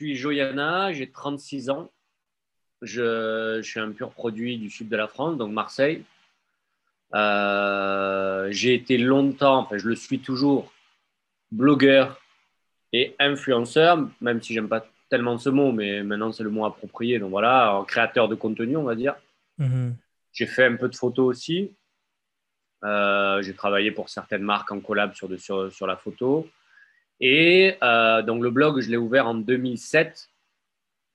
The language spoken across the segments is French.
suis Joyana, j'ai 36 ans. Je, suis un pur produit du sud de la France, donc Marseille. Euh, j'ai été longtemps, enfin je le suis toujours, blogueur et influenceur, même si j'aime pas tellement ce mot, mais maintenant c'est le mot approprié. Donc voilà, créateur de contenu, on va dire. Mhm. J'ai fait un peu de photos aussi. Euh, j'ai travaillé pour certaines marques en collab sur, sur, sur la photo. Et euh, donc le blog, je l'ai ouvert en 2007.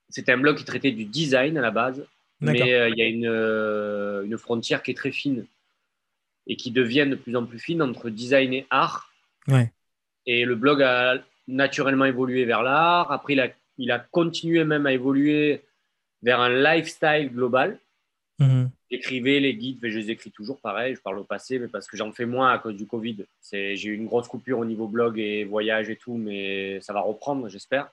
C'était un blog qui traitait du design à la base, mais euh, il y a une, une, frontière qui est très fine et qui devient de plus en plus fine entre design et art. Ouais. Et le blog a naturellement évolué vers l'art. Après, il a, il a continué même à évoluer vers un lifestyle global. Mhm. J'écrivais les guides, je les écris toujours pareil, je parle au passé, mais parce que j'en fais moins à cause du Covid. J'ai eu une grosse coupure au niveau blog et voyage et tout, mais ça va reprendre, j'espère.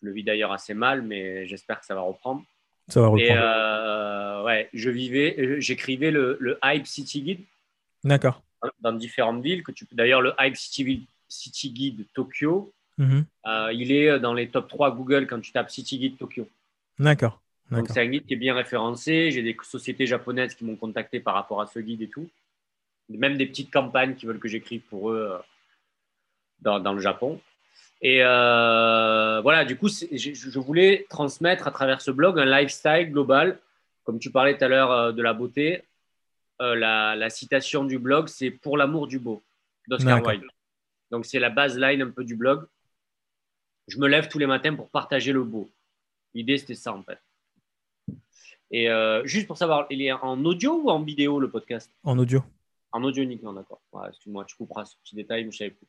Je le vis d'ailleurs assez mal, mais j'espère que ça va reprendre. Ça va reprendre. Et euh, ouais, je vivais, j'écrivais le, le, Hype City Guide. D'accord. Dans différentes villes. que tu D'ailleurs, le Hype City, City Guide Tokyo, mhm. euh, il est dans les top 3 Google quand tu tapes City Guide Tokyo. D'accord. Donc, c'est un guide qui est bien référencé. J'ai des sociétés japonaises qui m'ont contacté par rapport à ce guide et tout. Même des petites campagnes qui veulent que j'écrive pour eux euh, dans, dans, le Japon. Et euh, voilà, du coup, je, voulais transmettre à travers ce blog un lifestyle global. Comme tu parlais tout à l'heure euh, de la beauté, la, la, citation du blog, c'est Pour l'amour du beau d'Oscar Wilde. Donc, c'est la baseline un peu du blog. Je me lève tous les matins pour partager le beau. L'idée, c'était ça, en fait. Et euh, juste pour savoir, il est en audio ou en vidéo le podcast? En audio. En audio uniquement, d'accord. Excuse-moi, tu couperas ce petit détail, mais je ne savais plus.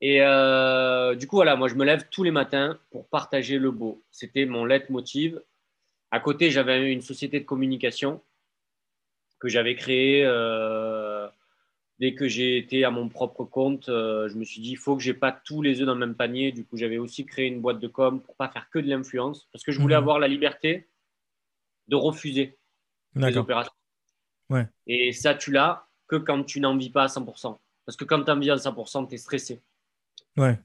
Et euh, du coup, voilà, moi je me lève tous les matins pour partager le beau. C'était mon leitmotiv. À côté, j'avais une société de communication que j'avais créée. Euh, dès que j'ai été à mon propre compte, je me suis dit, il faut que je n'ai pas tous les œufs dans le même panier. Du coup, j'avais aussi créé une boîte de com pour pas faire que de l'influence, parce que je voulais mhm. avoir la liberté de refuser les opérations. Ouais. Et ça, tu l'as que quand tu n'en vis pas à 100%. Parce que quand tu en vis à 100%, tu es stressé. Ouais.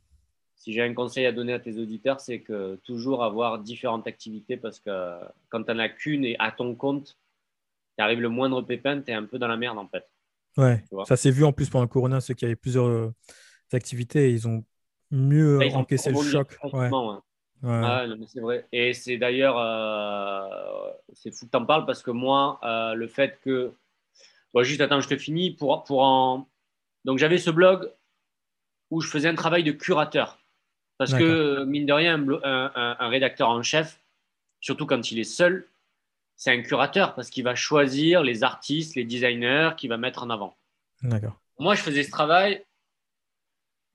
Si j'ai un conseil à donner à tes auditeurs, c'est que toujours avoir différentes activités parce que quand tu n'en as qu'une et à ton compte, tu arrives le moindre pépin, tu es un peu dans la merde en fait. Ouais, ça s'est vu en plus pendant le Corona, ceux qui avaient plusieurs euh, activités, ils ont mieux encaissé le choc. Ouais. Ah, c'est vrai. Et c'est d'ailleurs, euh, c'est fou que tu en parles parce que moi, euh, le fait que. Bon, juste attends, je te finis. Pour, pour en... Donc, j'avais ce blog où je faisais un travail de curateur. Parce que, mine de rien, un, un, rédacteur en chef, surtout quand il est seul, c'est un curateur parce qu'il va choisir les artistes, les designers qu'il va mettre en avant. D'accord. Moi, je faisais ce travail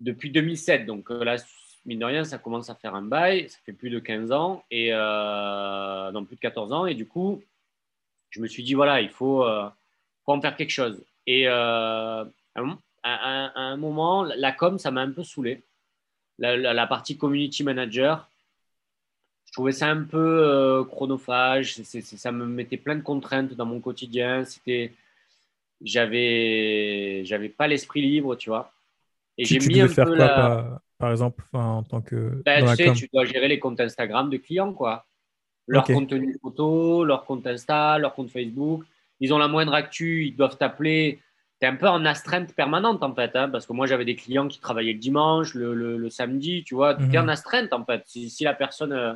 depuis 2007. Donc, euh, là, mine de rien, ça commence à faire un bail. Ça fait plus de 15 ans, et euh, non, plus de 14 ans. Et du coup, je me suis dit, voilà, il faut, euh, en faire quelque chose. Et euh, à, un, moment, la com, ça m'a un peu saoulé. La, partie community manager, je trouvais ça un peu chronophage. ça me mettait plein de contraintes dans mon quotidien. C'était, j'avais, j'avais pas l'esprit libre, tu vois. Et j'ai mis un peu la par exemple, en tant que. Ben, tu sais, tu dois gérer les comptes Instagram de clients, quoi. Leur contenu photo, leur compte Insta, leur compte Facebook. Ils ont la moindre actu, ils doivent t'appeler. Tu es un peu en astreinte permanente, en fait, hein, parce que moi, j'avais des clients qui travaillaient le dimanche, le, le, samedi, tu vois. Tu es en mhm. astreinte, en fait. Si, si la personne. Euh,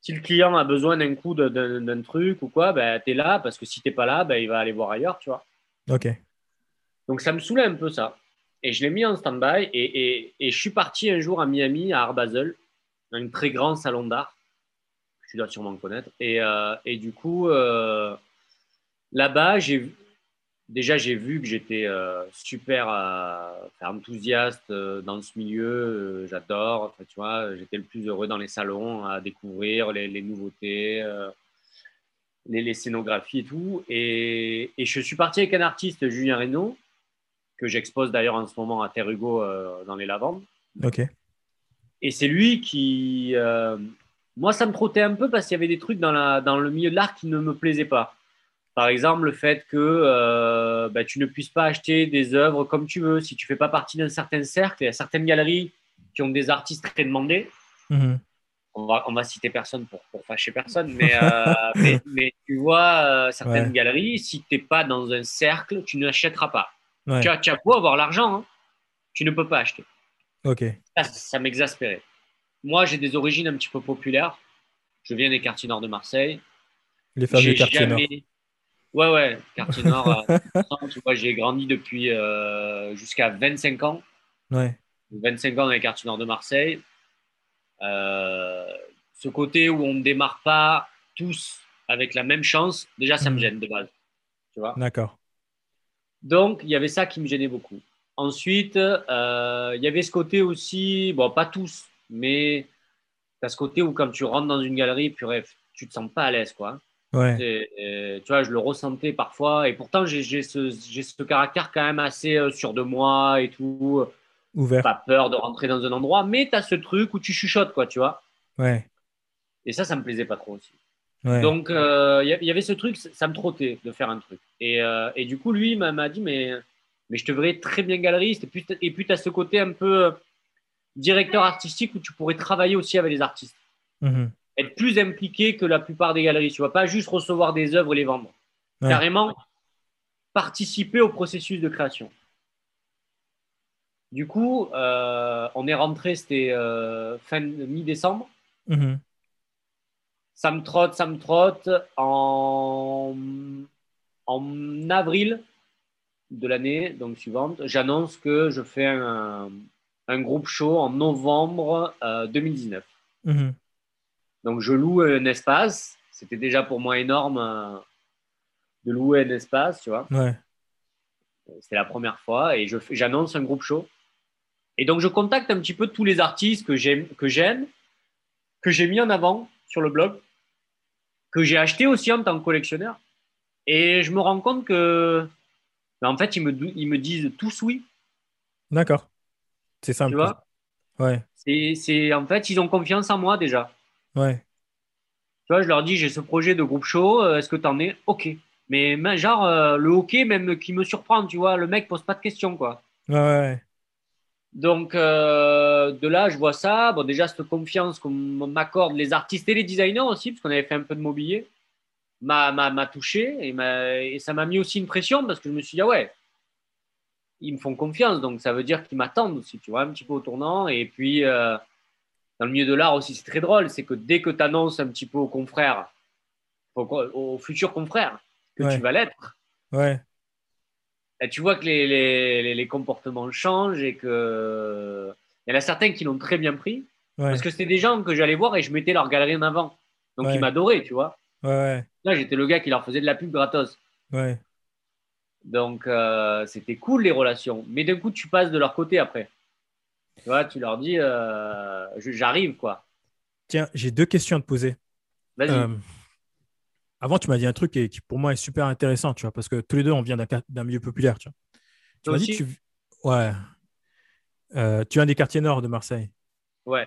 si le client a besoin d'un coup d'un truc ou quoi, ben, tu es là, parce que si tu n'es pas là, ben, il va aller voir ailleurs, tu vois. Ok. Donc, ça me saoulait un peu, ça. Et je l'ai mis en stand-by. Et, je suis parti un jour à Miami, à Art Basel, dans un très grand salon d'art. Tu dois sûrement connaître. Et, euh, et du coup, euh, là-bas, déjà j'ai vu que j'étais euh, super enthousiaste dans ce milieu. J'adore. tu vois, j'étais le plus heureux dans les salons à découvrir les, nouveautés. Les, les, scénographies et tout. Et, je suis parti avec un artiste, Julien Reynaud, que j'expose d'ailleurs en ce moment à Terre Hugo euh, dans les lavandes. Ok. Et c'est lui qui. Euh, moi, ça me trottait un peu parce qu'il y avait des trucs dans, la, dans le milieu de l'art qui ne me plaisaient pas. Par exemple, le fait que euh, bah, tu ne puisses pas acheter des œuvres comme tu veux. Si tu ne fais pas partie d'un certain cercle, il y a certaines galeries qui ont des artistes très demandés. Mhm. On va, on va citer personne pour, pour fâcher personne, mais, euh, mais, tu vois, certaines galeries, si tu n'es pas dans un cercle, tu n'achèteras pas. Tu, as, tu as beau avoir l'argent, hein, tu ne peux pas acheter. Ok. Ça, ça m'exaspérait. Moi, j'ai des origines un petit peu populaires. Je viens des quartiers nord de Marseille. Les fameux quartiers nord. Ouais, ouais, quartier nord. Euh, j'ai grandi depuis euh, jusqu'à 25 ans. Ouais. 25 ans dans les quartiers nord de Marseille. Euh, ce côté où on ne démarre pas tous avec la même chance, déjà, ça me hmm. gêne de base. Tu vois D'accord. Donc, il y avait ça qui me gênait beaucoup. Ensuite, il y avait ce côté aussi, bon, pas tous, mais tu as ce côté où quand tu rentres dans une galerie, tu tu te sens pas à l'aise, quoi. Ouais. tu vois, je le ressentais parfois. Et pourtant, j'ai ce, ce, caractère quand même assez euh, sûr de moi et tout. Ouvert. Pas peur de rentrer dans un endroit, mais tu as ce truc où tu chuchotes, quoi, tu vois. Ouais. Et ça, ça me plaisait pas trop aussi. Donc, il euh, y, avait ce truc, ça me trottait de faire un truc. Et, euh, et du coup, lui m'a dit, mais, mais je te verrais très bien galeriste. Et puis, tu as ce côté un peu directeur artistique où tu pourrais travailler aussi avec les artistes. Mhm être plus impliqué que la plupart des galeries. Tu vois, pas juste recevoir des œuvres et les vendre. Carrément participer au processus de création. Du coup, euh, on est rentré, c'était euh, fin mi-décembre. Mhm. Ça me trotte, ça me trotte. En, en avril de l'année donc suivante, j'annonce que je fais un, un, groupe show en novembre 2019. Euh, donc, je loue un espace. C'était déjà pour moi énorme euh, de louer un espace, tu vois. Ouais. C'était la première fois et j'annonce un groupe show. Et donc, je contacte un petit peu tous les artistes que j'aime, que j'ai mis en avant sur le blog, que j'ai acheté aussi en tant que collectionneur. Et je me rends compte que, ben, en fait, ils me, ils me disent tous oui. D'accord. C'est simple. Tu vois? Ouais. C'est, en fait, ils ont confiance en moi déjà. Ouais. Tu vois, je leur dis, j'ai ce projet de groupe show, euh, est-ce que tu en es? OK. Mais genre, euh, le OK, même qui me surprend, tu vois, le mec pose pas de questions, quoi. Ouais. Donc, euh, de là, je vois ça. Bon, déjà, cette confiance qu'on m'accorde les artistes et les designers aussi, parce qu'on avait fait un peu de mobilier, m'a touché et, et ça m'a mis aussi une pression parce que je me suis dit, ah ouais, ils me font confiance, donc ça veut dire qu'ils m'attendent aussi, tu vois, un petit peu au tournant. Et puis, dans le milieu de l'art aussi, c'est très drôle, c'est que dès que tu annonces un petit peu aux confrères, aux, futurs confrères, que tu vas l'être, ouais. Tu vois que les, les, les, comportements changent et que il y en a certains qui l'ont très bien pris. Parce que c'était des gens que j'allais voir et je mettais leur galerie en avant. Donc ils m'adoraient, tu vois. Là, j'étais le gars qui leur faisait de la pub gratos. Ouais. Donc euh, c'était cool les relations. Mais d'un coup, tu passes de leur côté après. Tu vois, tu leur dis, euh, j'arrive, quoi. Tiens, j'ai deux questions à te poser. Vas-y. Euh, avant, tu m'as dit un truc qui, pour moi est super intéressant, tu vois, parce que tous les deux, on vient d'un milieu populaire, tu vois. Tu m'as dit, tu... ouais. Euh, tu viens des quartiers nord de Marseille. Ouais.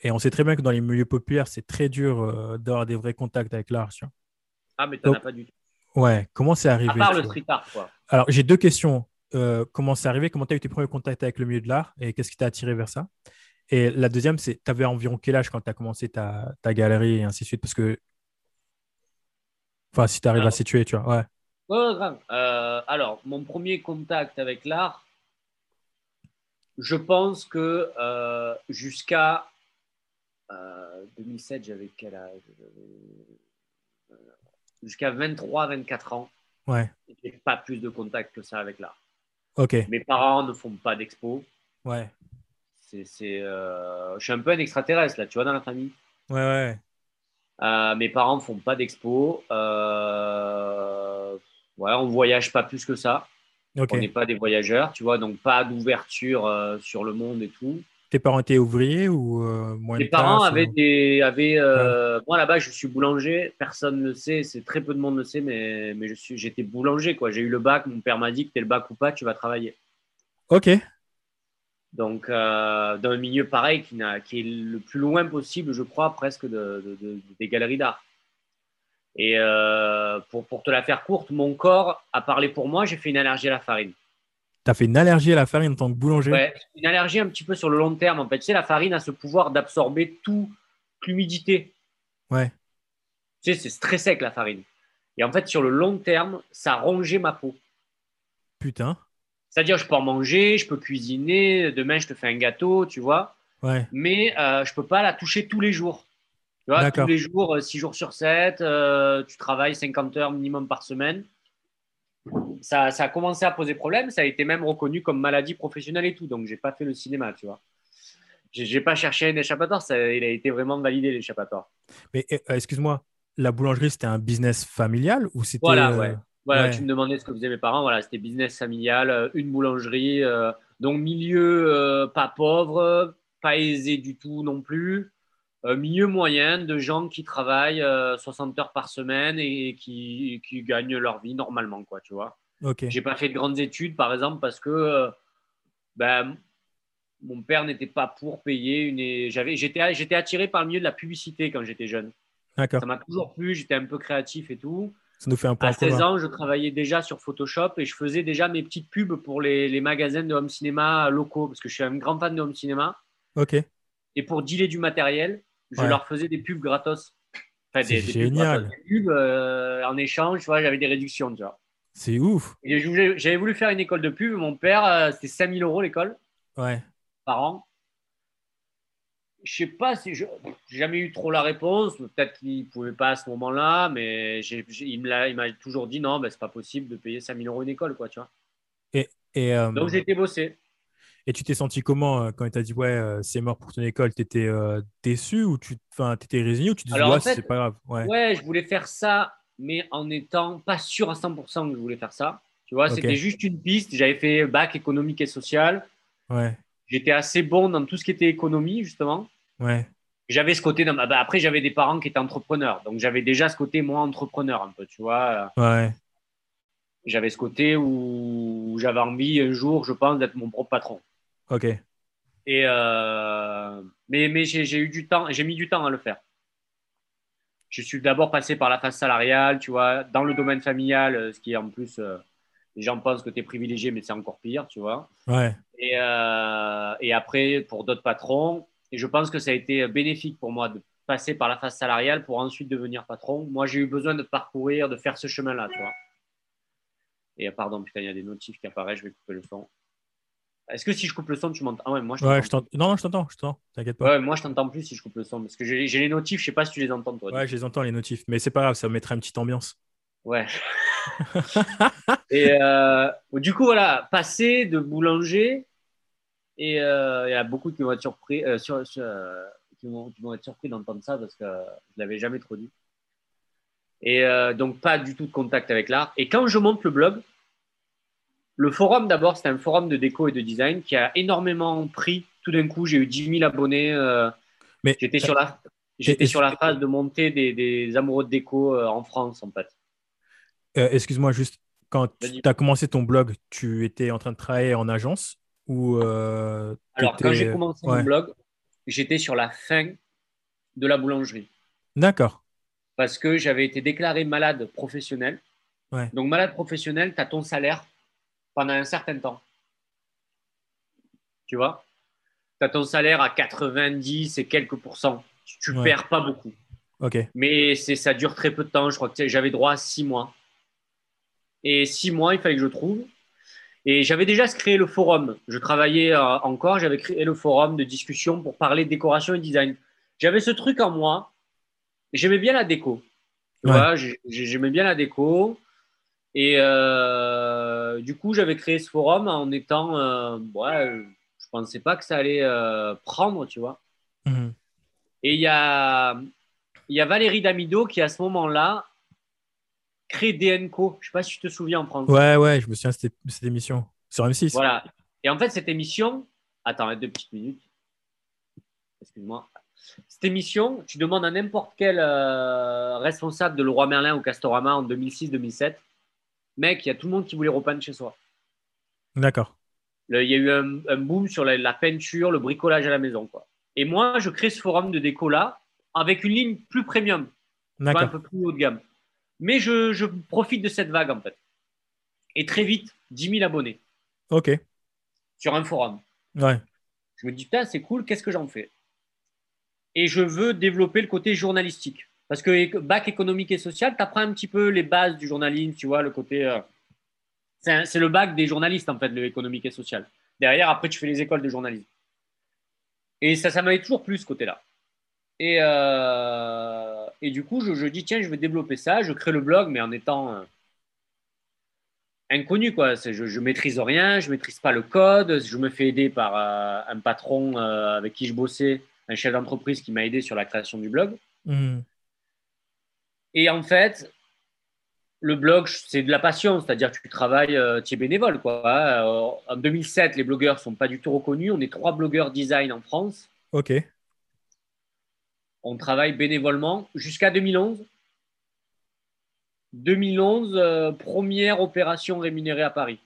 Et on sait très bien que dans les milieux populaires, c'est très dur d'avoir des vrais contacts avec l'art, tu vois. Ah, mais tu n'en as pas du tout. Ouais, comment c'est arrivé À part le street art, quoi. Alors, j'ai deux questions. Euh, comment c'est arrivé, comment tu as eu tes premiers contacts avec le milieu de l'art? Et qu'est-ce qui t'a attiré vers ça? Et la deuxième, c'est, tu avais environ quel âge quand tu as commencé ta, ta, galerie et ainsi de suite? Parce que, enfin, si tu arrives à situer, tu vois, ouais. Grave. Euh, alors, mon premier contact avec l'art, je pense que euh, jusqu'à 2007, j'avais quel âge? Jusqu'à 23-24 ans, ouais. j'ai pas plus de contact que ça avec l'art. Mes parents ne font pas d'expo. Ouais. C'est, euh, Je suis un peu un extraterrestre, là, tu vois, dans la famille. Ouais, ouais. Euh, mes parents ne font pas d'expo. Euh... Ouais, on ne voyage pas plus que ça. On n'est pas des voyageurs, tu vois, donc pas d'ouverture euh, sur le monde et tout. Tes parents étaient ouvriers ou moins Mes parents avaient des. Avaient, Moi, là-bas, je suis boulanger. Personne ne le sait. C'est très peu de monde le sait, mais, mais j'étais boulanger. quoi. J'ai eu le bac. Mon père m'a dit que tu es le bac ou pas, tu vas travailler. Ok. Donc, euh, dans un milieu pareil qui, est le plus loin possible, je crois, presque de, des galeries d'art. Et pour, pour te la faire courte, mon corps a parlé pour moi. J'ai fait une allergie à la farine. Tu as fait une allergie à la farine en tant que boulanger? Ouais, une allergie un petit peu sur le long terme. En fait, tu sais, la farine a ce pouvoir d'absorber toute l'humidité. Ouais. Tu sais, c'est très sec la farine. Et en fait, sur le long terme, ça rongeait ma peau. Putain. C'est-à-dire, je peux en manger, je peux cuisiner. Demain, je te fais un gâteau, tu vois. Ouais. Mais euh, je peux pas la toucher tous les jours. Tu vois, tous les jours, 6 jours sur 7, tu travailles 50 heures minimum par semaine. Ça, ça a commencé à poser problème. Ça a été même reconnu comme maladie professionnelle et tout. Donc, j'ai pas fait le cinéma, tu vois. J'ai pas cherché un échappatoire. Ça, il a été vraiment validé, l'échappatoire. Mais euh, excuse-moi, la boulangerie, c'était un business familial ou c'était. Voilà, euh, ouais. Voilà, Ouais. tu me demandais ce que faisaient mes parents. Voilà, c'était business familial, euh, une boulangerie. euh, donc, milieu euh, pas pauvre, pas aisé du tout non plus. Euh, milieu moyen de gens qui travaillent euh, 60 heures par semaine et qui, qui gagnent leur vie normalement, quoi, tu vois. Ok. J'ai pas fait de grandes études, par exemple, parce que ben, mon père n'était pas pour payer une. J'avais, j'étais, j'étais attiré par le milieu de la publicité quand j'étais jeune. D'accord. Ça m'a toujours plu. J'étais un peu créatif et tout. Ça nous fait un point À en 16 commun. ans, je travaillais déjà sur Photoshop et je faisais déjà mes petites pubs pour les, les magasins de home cinéma locaux parce que je suis un grand fan de home cinéma. Ok. Et pour dealer du matériel, je Ouais. leur faisais des pubs gratos. Enfin, C'est des, pubs génial. gratos, des pubs, euh, en échange, j'avais des réductions. C'est ouf. J'avais voulu faire une école de pub. Mon père, euh, c'était 5000 euros l'école Ouais. par an. Je sais pas si je j'ai jamais eu trop la réponse. Peut-être qu'il pouvait pas à ce moment-là, mais il m'a toujours dit non, ben, c'est pas possible de payer 5000 euros une école, quoi, tu vois. Et, euh, Donc j'ai été bossé. et tu t'es senti comment euh, quand il t'a dit ouais, euh, c'est mort pour ton école? T'étais euh, déçu ou tu étais résigné ou tu te disais en ouais, fait, c'est pas grave Ouais. Ouais, je voulais faire ça, mais en étant pas sûr à 100% que je voulais faire ça. Tu vois, c'était juste une piste. J'avais fait bac économique et social. Ouais. J'étais assez bon dans tout ce qui était économie, justement. Ouais. J'avais ce côté. Dans ma- bah, après, j'avais des parents qui étaient entrepreneurs. Donc, j'avais déjà ce côté, moi, entrepreneur, un peu. Tu vois, Ouais. j'avais ce côté où j'avais envie, un jour, je pense, d'être mon propre patron. Ok. Et euh, mais mais j'ai j'ai eu du temps, j'ai mis du temps à le faire. Je suis d'abord passé par la phase salariale, tu vois, dans le domaine familial, euh, ce qui est en plus, euh, les gens pensent que tu es privilégié, mais c'est encore pire, tu vois. Ouais. Et, euh, et après, pour d'autres patrons, et je pense que ça a été bénéfique pour moi de passer par la phase salariale pour ensuite devenir patron. Moi, j'ai eu besoin de parcourir, de faire ce chemin-là, tu vois. Et euh, pardon, putain, il y a des notifs qui apparaissent, je vais couper le son. Est-ce que si je coupe le son, tu m'entends Ah ouais, moi je Ouais, t'entends. je t'entends. Non, non, je t'entends, je t'entends. T'inquiète pas. Ouais, moi je t'entends plus si je coupe le son parce que j'ai les notifs, je sais pas si tu les entends toi. Ouais, je les entends les notifs, mais c'est pas grave, ça mettra une petite ambiance. Ouais. et euh, du coup, voilà, passer de boulanger, et euh, il y a beaucoup qui vont être surpris, euh, sur- sur- qui vont, qui vont être surpris d'entendre ça parce que je l'avais jamais trop dit. Et donc, pas du tout de contact avec l'art. Et quand je monte le blog, le forum d'abord, c'était un forum de déco et de design qui a énormément pris. Tout d'un coup, j'ai eu 10 000 abonnés. J'étais sur la, j'étais sur la phase de montée des, des amoureux de déco en France, en fait. Euh, excuse-moi, juste, quand tu as commencé ton blog, tu étais en train de travailler en agence ou euh, Alors, quand j'ai commencé Ouais. mon blog, j'étais sur la fin de la boulangerie D'accord. parce que j'avais été déclaré malade professionnel. Ouais. Donc, malade professionnel, tu as ton salaire pendant un certain temps. Tu vois? Tu as ton salaire à 90 et quelques pourcents. Tu ne Ouais. perds pas beaucoup. Ok. Mais ça dure très peu de temps. Je crois que j'avais droit à six mois. Et six mois, il fallait que je trouve. Et j'avais déjà créé le forum. Je travaillais euh, encore, j'avais créé le forum de discussion pour parler décoration et design. J'avais ce truc en moi. J'aimais bien la déco. Tu Ouais. vois, j'ai- j'aimais bien la déco. Et euh, du coup, j'avais créé ce forum en étant. euh, ouais, je pensais pas que ça allait euh, prendre, tu vois. Mhm. Et il y a, il y a Valérie Damido qui, à ce moment-là, crée DNCO. Je ne sais pas si tu te souviens en France. Ouais, ouais, je me souviens de cette, cette émission sur M6. Voilà. Et en fait, cette émission. Attends, deux petites minutes. Excuse-moi. Cette émission, tu demandes à n'importe quel euh, responsable de Leroy Merlin ou Castorama en 2006-2007. Mec, il y a tout le monde qui voulait repeindre chez soi. D'accord. Il y a eu un, un boom sur la, la peinture, le bricolage à la maison. Quoi. Et moi, je crée ce forum de déco là avec une ligne plus premium. un peu plus haut de gamme. Mais je, je profite de cette vague en fait. Et très vite, 10 000 abonnés. Ok. sur un forum. Ouais. Je me dis, putain, c'est cool, qu'est-ce que j'en fais? Et je veux développer le côté journalistique. Parce que bac économique et social, tu apprends un petit peu les bases du journalisme, tu vois, le côté. euh, c'est le bac des journalistes, en fait, le économique et social. Derrière, après, tu fais les écoles de journalisme. Et ça, ça m'avait toujours plu, ce côté-là. Et, euh, et du coup, je, je dis, tiens, je vais développer ça. Je crée le blog, mais en étant euh, inconnu, quoi. Je, je maîtrise rien, je maîtrise pas le code. Je me fais aider par euh, un patron euh, avec qui je bossais, un chef d'entreprise qui m'a aidé sur la création du blog. Mhm. Et en fait, le blog, c'est de la passion, c'est-à-dire que tu travailles, tu es bénévole. Quoi. En 2007, les blogueurs ne sont pas du tout reconnus. On est trois blogueurs design en France. Ok. On travaille bénévolement jusqu'à 2011. 2011, euh, première opération rémunérée à Paris.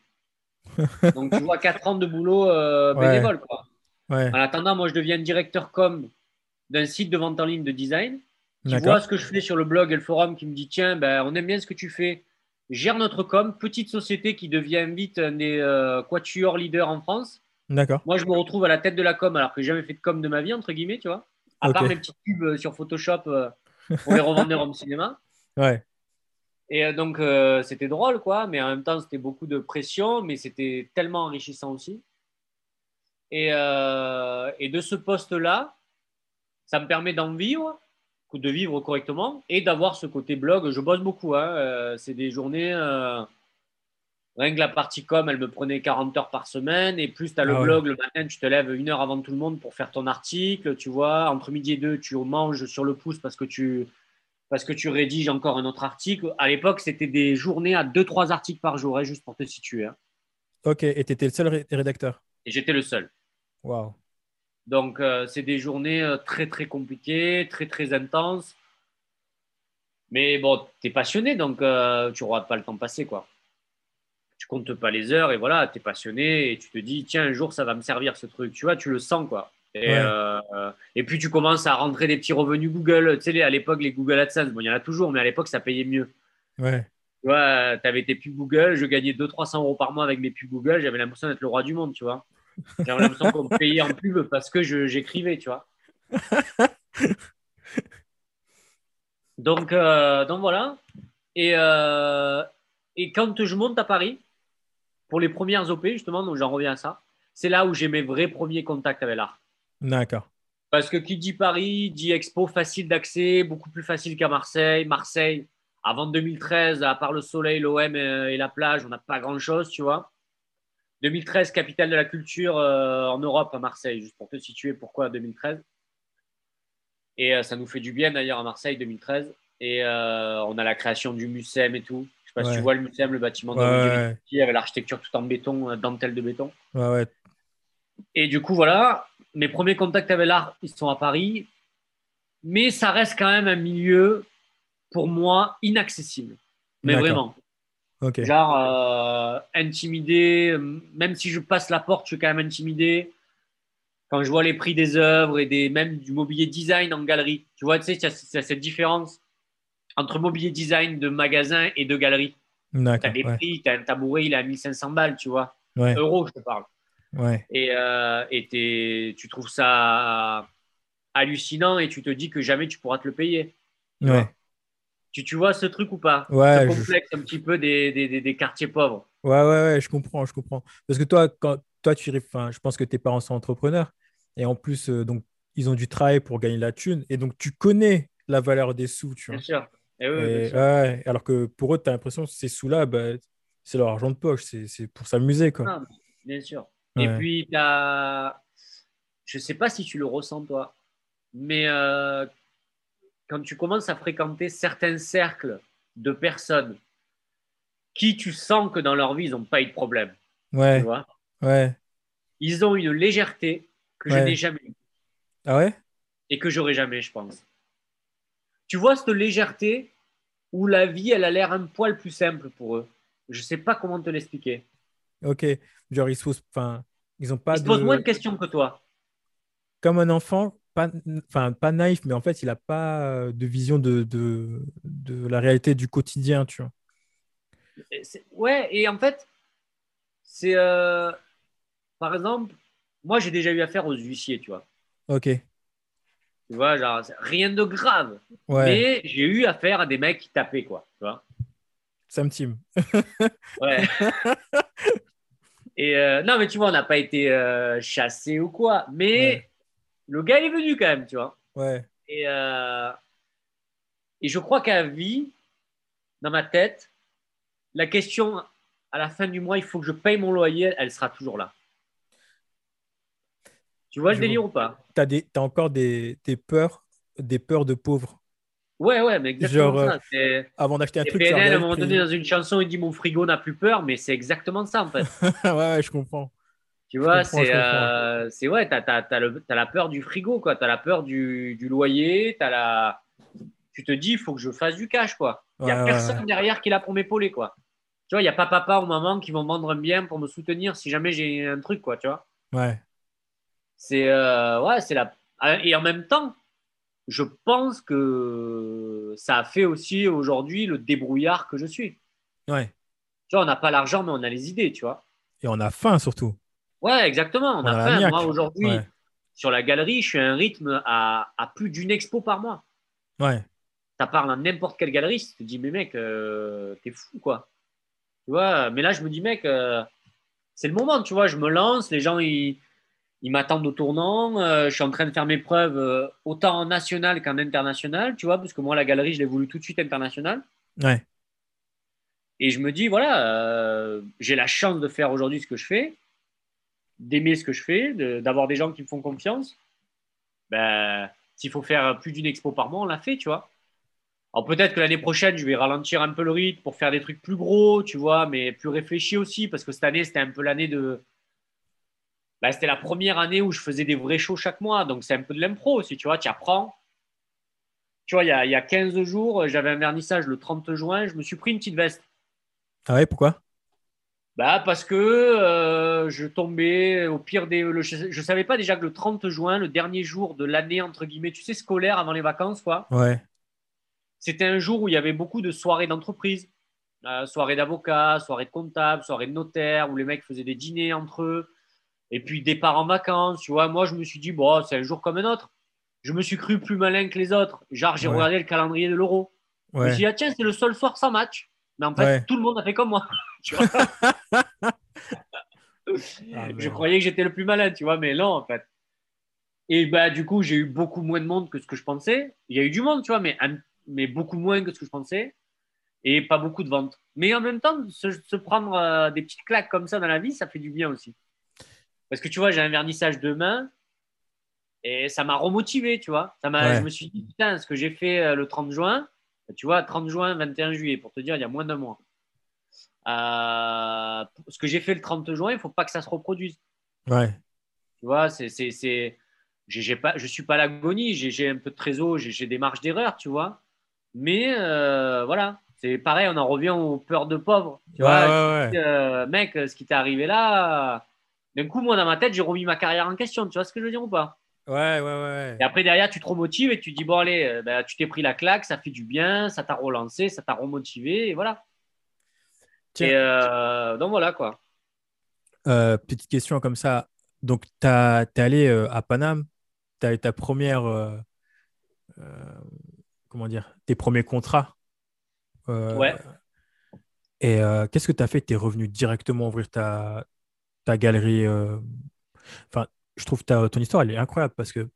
Donc, tu vois, quatre ans de boulot euh, Ouais. bénévole. Quoi. Ouais. En attendant, moi, je deviens directeur com d'un site de vente en ligne de design. D'accord. voit ce que je fais sur le blog et le forum, qui me dit tiens, ben, on aime bien ce que tu fais. Gère notre com, petite société qui devient vite un des euh, quatuors leaders en France. D'accord. Moi, je me retrouve à la tête de la com alors que j'ai jamais fait de com de ma vie, entre guillemets, tu vois. À part mes petites pubs euh, sur Photoshop euh, pour les revendeurs en cinéma. Ouais. Et euh, donc, euh, c'était drôle, quoi, mais en même temps, c'était beaucoup de pression, mais c'était tellement enrichissant aussi. Et, euh, et de ce poste-là, ça me permet d'en vivre, de vivre correctement et d'avoir ce côté blog. Je bosse beaucoup, hein, euh, c'est des journées. Rien que la partie com, elle me prenait 40 heures par semaine, et plus tu as le Ah ouais. blog, le matin, tu te lèves une heure avant tout le monde pour faire ton article, tu vois, entre midi et deux, tu manges sur le pouce parce que tu, parce que tu rédiges encore un autre article. À l'époque, c'était des journées à 2-3 articles par jour, hein, juste pour te situer. hein. Ok. Et tu étais le seul ré- rédacteur? Et j'étais le seul. Waouh. Donc, euh, c'est des journées euh, très, très compliquées, très, très intenses. Mais bon, tu es passionné, donc euh, tu ne pas le temps passer, quoi. Tu comptes pas les heures et voilà, tu es passionné et tu te dis, tiens, un jour, ça va me servir ce truc. Tu vois, tu le sens, quoi. Et, Ouais. euh, et puis, tu commences à rentrer des petits revenus Google. Tu sais, à l'époque, les Google AdSense, bon, il y en a toujours, mais à l'époque, ça payait mieux. Ouais. Tu vois, tu avais tes pubs Google, je gagnais 200-300 euros par mois avec mes pubs Google, j'avais l'impression d'être le roi du monde, tu vois. J'avais l'impression qu'on me payait en pub parce que j'écrivais, tu vois. Donc, euh, donc voilà. Et, euh, et quand je monte à Paris, pour les premières OP, justement, donc j'en reviens à ça, c'est là où j'ai mes vrais premiers contacts avec l'art. D'accord. Parce que qui dit Paris, dit expo facile d'accès, beaucoup plus facile qu'à Marseille. Marseille, avant 2013, à part le soleil, l'OM et la plage, on n'a pas grand-chose, tu vois. 2013, capitale de la culture euh, en Europe, à Marseille, juste pour te situer pourquoi 2013. Et euh, ça nous fait du bien d'ailleurs à Marseille 2013. Et euh, on a la création du MUSEM et tout. Je sais pas si Ouais. tu vois le MUSEM, le bâtiment de Ouais, du ouais. L'architecture tout en béton, euh, dentelle de béton. Et du coup, voilà, mes premiers contacts avec l'art, ils sont à Paris. Mais ça reste quand même un milieu, pour moi, inaccessible. Mais vraiment. Ok. Genre, euh, intimidé, euh, même si je passe la porte, je suis quand même intimidé. Quand je vois les prix des œuvres et des, même du mobilier design en galerie, tu vois, tu sais, il y a- il y a cette différence entre mobilier design de magasin et de galerie. Tu as D'accord. des Ouais. prix, tu as un tabouret, il est à 1500 balles, tu vois. Ouais. Euros, je te parle. Ouais. Et, euh, et tu trouves ça hallucinant et tu te dis que jamais tu pourras te le payer. Ouais. Tu, tu vois ce truc ou pas? Ouais, Ce je- complexe un petit peu des, des, des- des quartiers pauvres. Ouais, ouais, ouais, je comprends, je comprends. Parce que toi, quand toi, tu, enfin, je pense que tes parents sont entrepreneurs et en plus, euh, donc, ils ont du travail pour gagner la thune et donc tu connais la valeur des sous, tu Bien vois. sûr. Et Et, ouais, alors que pour eux, tu as l'impression que ces sous-là, bah, c'est leur argent de poche, c'est pour s'amuser, quoi. Ah, bien sûr. Et puis, t'as... je ne sais pas si tu le ressens, toi, mais euh, quand tu commences à fréquenter certains cercles de personnes qui tu sens que dans leur vie, ils n'ont pas eu de problème, tu Ouais, vois, ouais. ils ont une légèreté que je n'ai jamais eue. Ah ouais? et que j'aurai jamais, je pense. Tu vois cette légèreté où la vie, elle a l'air un poil plus simple pour eux. Je sais pas comment te l'expliquer. Ok. Genre, ils se posent, enfin, ils ont pas Ils se de. posent moins de questions que toi. Comme un enfant, pas, enfin, pas naïf, mais en fait, il n'a pas euh, de vision de, de, de la réalité du quotidien, tu vois. Ouais, et en fait, c'est. euh, par exemple, moi, j'ai déjà eu affaire aux huissiers, tu vois. Ok. Tu vois, genre, rien de grave. Ouais. Mais j'ai eu affaire à des mecs qui tapaient, quoi. Tu vois. Sam Team. Ouais. Et euh, non, mais tu vois, on n'a pas été euh, chassé ou quoi. Mais Ouais. le gars, il est venu quand même, tu vois. Ouais. Et, euh, et je crois qu'à vie, dans ma tête, la question à la fin du mois, il faut que je paye mon loyer, elle sera toujours là. Tu vois le Je délire ou pas? T'as des, t'as encore des, des peurs, des peurs de pauvres. Ouais, ouais, mais exactement Genre, ça. C'est- Avant d'acheter un truc, tu PNL, à un moment donné, dans une chanson, il dit Mon frigo n'a plus peur, mais c'est exactement ça, en fait. ouais, ouais, je comprends. Tu vois, c'est, euh, c'est ouais, t'as, t'as la peur du frigo, quoi. T'as la peur du, du loyer, t'as la. Tu te dis, il faut que je fasse du cash, quoi. Il n'y a ouais, personne ouais. derrière qui est là pour m'épauler, quoi. Tu vois, il n'y a pas papa ou maman qui vont vendre un bien pour me soutenir si jamais j'ai un truc, quoi, tu vois. Ouais. C'est, euh, ouais, c'est la. Et en même temps, je pense que ça a fait aussi aujourd'hui le débrouillard que je suis. Ouais. Tu vois, on n'a pas l'argent, mais on a les idées, tu vois. Et on a faim surtout. Ouais, exactement. On, On a faim. Moi, aujourd'hui, Ouais. sur la galerie, je suis à un rythme à, à plus d'une expo par mois. Ouais. Ça parle à n'importe quelle galerie, tu te dis, mais mec, euh, t'es fou, quoi. Tu vois, mais là, je me dis, mec, euh, c'est le moment, tu vois, je me lance, les gens, ils, ils m'attendent au tournant, euh, je suis en train de faire mes preuves euh, autant en national qu'en international, tu vois, parce que moi, la galerie, je l'ai voulu tout de suite international. Ouais. Et je me dis, voilà, euh, j'ai la chance de faire aujourd'hui ce que je fais, d'aimer ce que je fais, de- d'avoir des gens qui me font confiance. Ben, s'il faut faire plus d'une expo par mois, on l'a fait, tu vois. Alors peut-être que l'année prochaine, je vais ralentir un peu le rythme pour faire des trucs plus gros, tu vois, mais plus réfléchis aussi, parce que cette année, c'était un peu l'année de... Ben, c'était la première année où je faisais des vrais shows chaque mois, donc c'est un peu de l'impro aussi, tu vois, tu apprends. Tu vois, il y a, il y a 15 jours, j'avais un vernissage le 30 juin, je me suis pris une petite veste. Ah ouais, pourquoi? Bah parce que euh, je tombais au pire des. le- je, je savais pas déjà que le 30 juin, le dernier jour de l'année entre guillemets, tu sais scolaire avant les vacances quoi. Ouais. C'était un jour où il y avait beaucoup de soirées d'entreprise, Euh, soirées d'avocats, soirées de comptables, soirées de notaires où les mecs faisaient des dîners entre eux. Et puis départ en vacances, tu vois. Moi je me suis dit bon c'est un jour comme un autre. Je me suis cru plus malin que les autres. Genre j'ai Ouais. regardé le calendrier de l'Euro. Je me suis dit ah tiens c'est le seul soir sans match. Mais en fait Ouais. tout le monde a fait comme moi. Tu vois Ah, je croyais que j'étais le plus malin, tu vois, mais non, en fait. Et bah, du coup, j'ai eu beaucoup moins de monde que ce que je pensais. Il y a eu du monde, tu vois, mais, beaucoup moins que ce que je pensais. Et pas beaucoup de ventes. Mais en même temps, se, se prendre euh, des petites claques comme ça dans la vie, ça fait du bien aussi. Parce que tu vois, j'ai un vernissage demain et ça m'a remotivé, tu vois. Ça Ouais. Je me suis dit, putain, ce que j'ai fait euh, le 30 juin, tu vois, 30 juin, 21 juillet, pour te dire, il y a moins d'un mois. Euh, ce que j'ai fait le 30 juin, il ne faut pas que ça se reproduise. Ouais. Tu vois, c'est, c'est, c'est... J'ai, j'ai pas, je suis pas à l'agonie, j'ai, un peu de trésor, j'ai, des marges d'erreur, tu vois. Mais euh, voilà, c'est pareil, on en revient aux peurs de pauvres. Tu Ouais, vois, ouais, ouais. Euh, mec, ce qui t'est arrivé là, d'un coup, moi, dans ma tête, j'ai remis ma carrière en question. Tu vois ce que je veux dire ou pas? Ouais, ouais, ouais. Et après, derrière, tu te remotives et tu te dis, bon, allez, euh, ben, tu t'es pris la claque, ça fait du bien, ça t'a relancé, ça t'a remotivé, et voilà. Tiens. Et euh, donc voilà, quoi. Euh, petite question comme ça. Donc, tu es allé à Paname, tu as eu ta première. comment dire Tes premiers contrats. Ouais. Et qu'est-ce que tu as fait? Tu es revenu directement ouvrir ta, ta galerie. euh, Enfin, je trouve ta, ton histoire, elle est incroyable parce que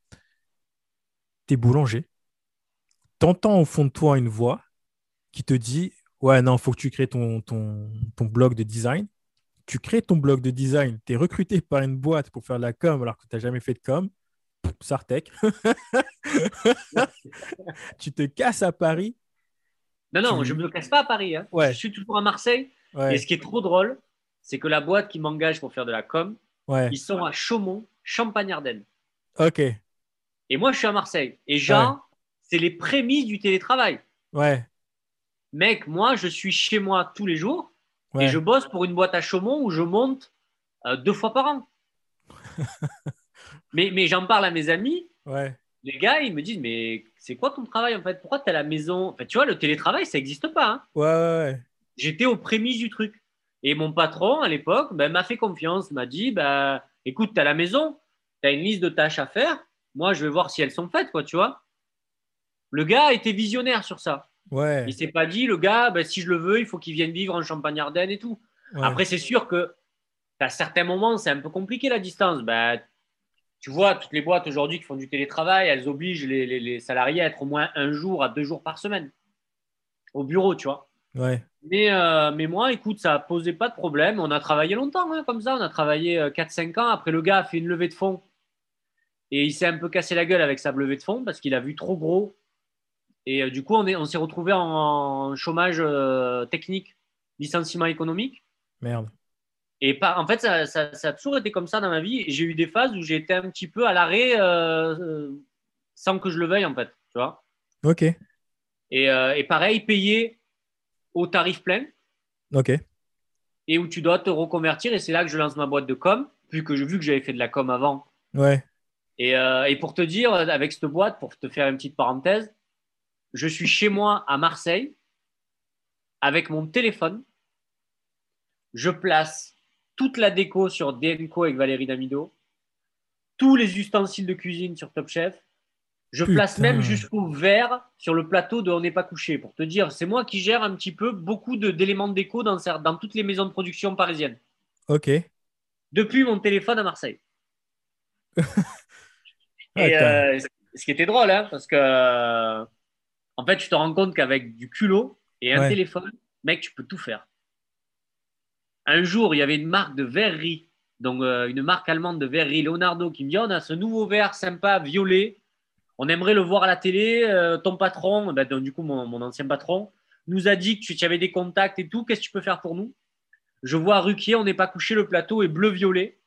tu es boulanger. T'entends au fond de toi une voix qui te dit Ouais, non, il faut que tu crées ton, ton, ton blog de design tu crées ton blog de design, tu es recruté par une boîte pour faire de la com alors que tu n'as jamais fait de com, Sartec. tu te casses à Paris. Non, non, Tu- je ne me casse pas à Paris. hein. Ouais. Je suis toujours à Marseille. Ouais, Et ce qui est trop drôle, c'est que la boîte qui m'engage pour faire de la com, ouais. ils sont à Chaumont, Champagne-Ardenne. Ok. Et moi, je suis à Marseille. Et genre, c'est les prémices du télétravail. Ouais. Mec, moi, je suis chez moi tous les jours Ouais. et je bosse pour une boîte à Chaumont où je monte euh, deux fois par an. mais mais j'en parle à mes amis. Ouais. Les gars, ils me disent, mais c'est quoi ton travail en fait? Pourquoi tu es à la maison? Enfin, Tu vois, le télétravail, ça n'existe pas. hein. Ouais, ouais, ouais. J'étais aux prémices du truc. Et mon patron, à l'époque, ben, m'a fait confiance, m'a dit ben, écoute, tu à la maison, tu as une liste de tâches à faire. Moi, je vais voir si elles sont faites, quoi, tu vois. Le gars était visionnaire sur ça. Ouais. Il s'est pas dit, le gars, ben, si je le veux, il faut qu'il vienne vivre en Champagne-Ardenne et tout. Après, c'est sûr que à certains moments, c'est un peu compliqué la distance. Ben, tu vois, toutes les boîtes aujourd'hui qui font du télétravail, elles obligent les, salariés à être au moins un jour à deux jours par semaine au bureau, tu vois. Ouais. Mais, euh, mais moi, écoute, ça posait pas de problème. On a travaillé longtemps hein, comme ça. On a travaillé 4-5 euh, ans. Après, le gars a fait une levée de fonds et il s'est un peu cassé la gueule avec sa levée de fonds parce qu'il a vu trop gros. Et euh, du coup, on, est, on s'est retrouvé en, chômage technique, licenciement économique. Merde. Et pas, en fait, ça, ça, a toujours été comme ça dans ma vie. J'ai eu des phases où j'ai été un petit peu à l'arrêt sans que je le veuille, en fait. Tu vois Ok. Et, et pareil, payer au tarif plein. Ok. Et où tu dois te reconvertir. Et c'est là que je lance ma boîte de com, vu que, vu que j'avais fait de la com avant. Ouais. Et, euh, et, pour te dire, avec cette boîte, pour te faire une petite parenthèse, je suis chez moi à Marseille avec mon téléphone. Je place toute la déco sur DNCO avec Valérie Damido, tous les ustensiles de cuisine sur Top Chef, je place même jusqu'au verre sur le plateau de On n'est pas couché. Pour te dire, c'est moi qui gère un petit peu beaucoup d'éléments de déco dans, dans toutes les maisons de production parisiennes. Ok. Depuis mon téléphone à Marseille. Et euh, ce qui était drôle, hein, parce que en fait, tu te rends compte qu'avec du culot et un téléphone, mec, tu peux tout faire. Un jour, il y avait une marque de verrerie, donc euh, une marque allemande de verrerie, Leonardo, qui me dit on a ce nouveau verre sympa, violet on aimerait le voir à la télé. Euh, ton patron, ben, du coup, mon, ancien patron, nous a dit que tu avais des contacts et tout. Qu'est-ce que tu peux faire pour nous? Je vois Ruquier, on n'est pas couché, le plateau est bleu-violet.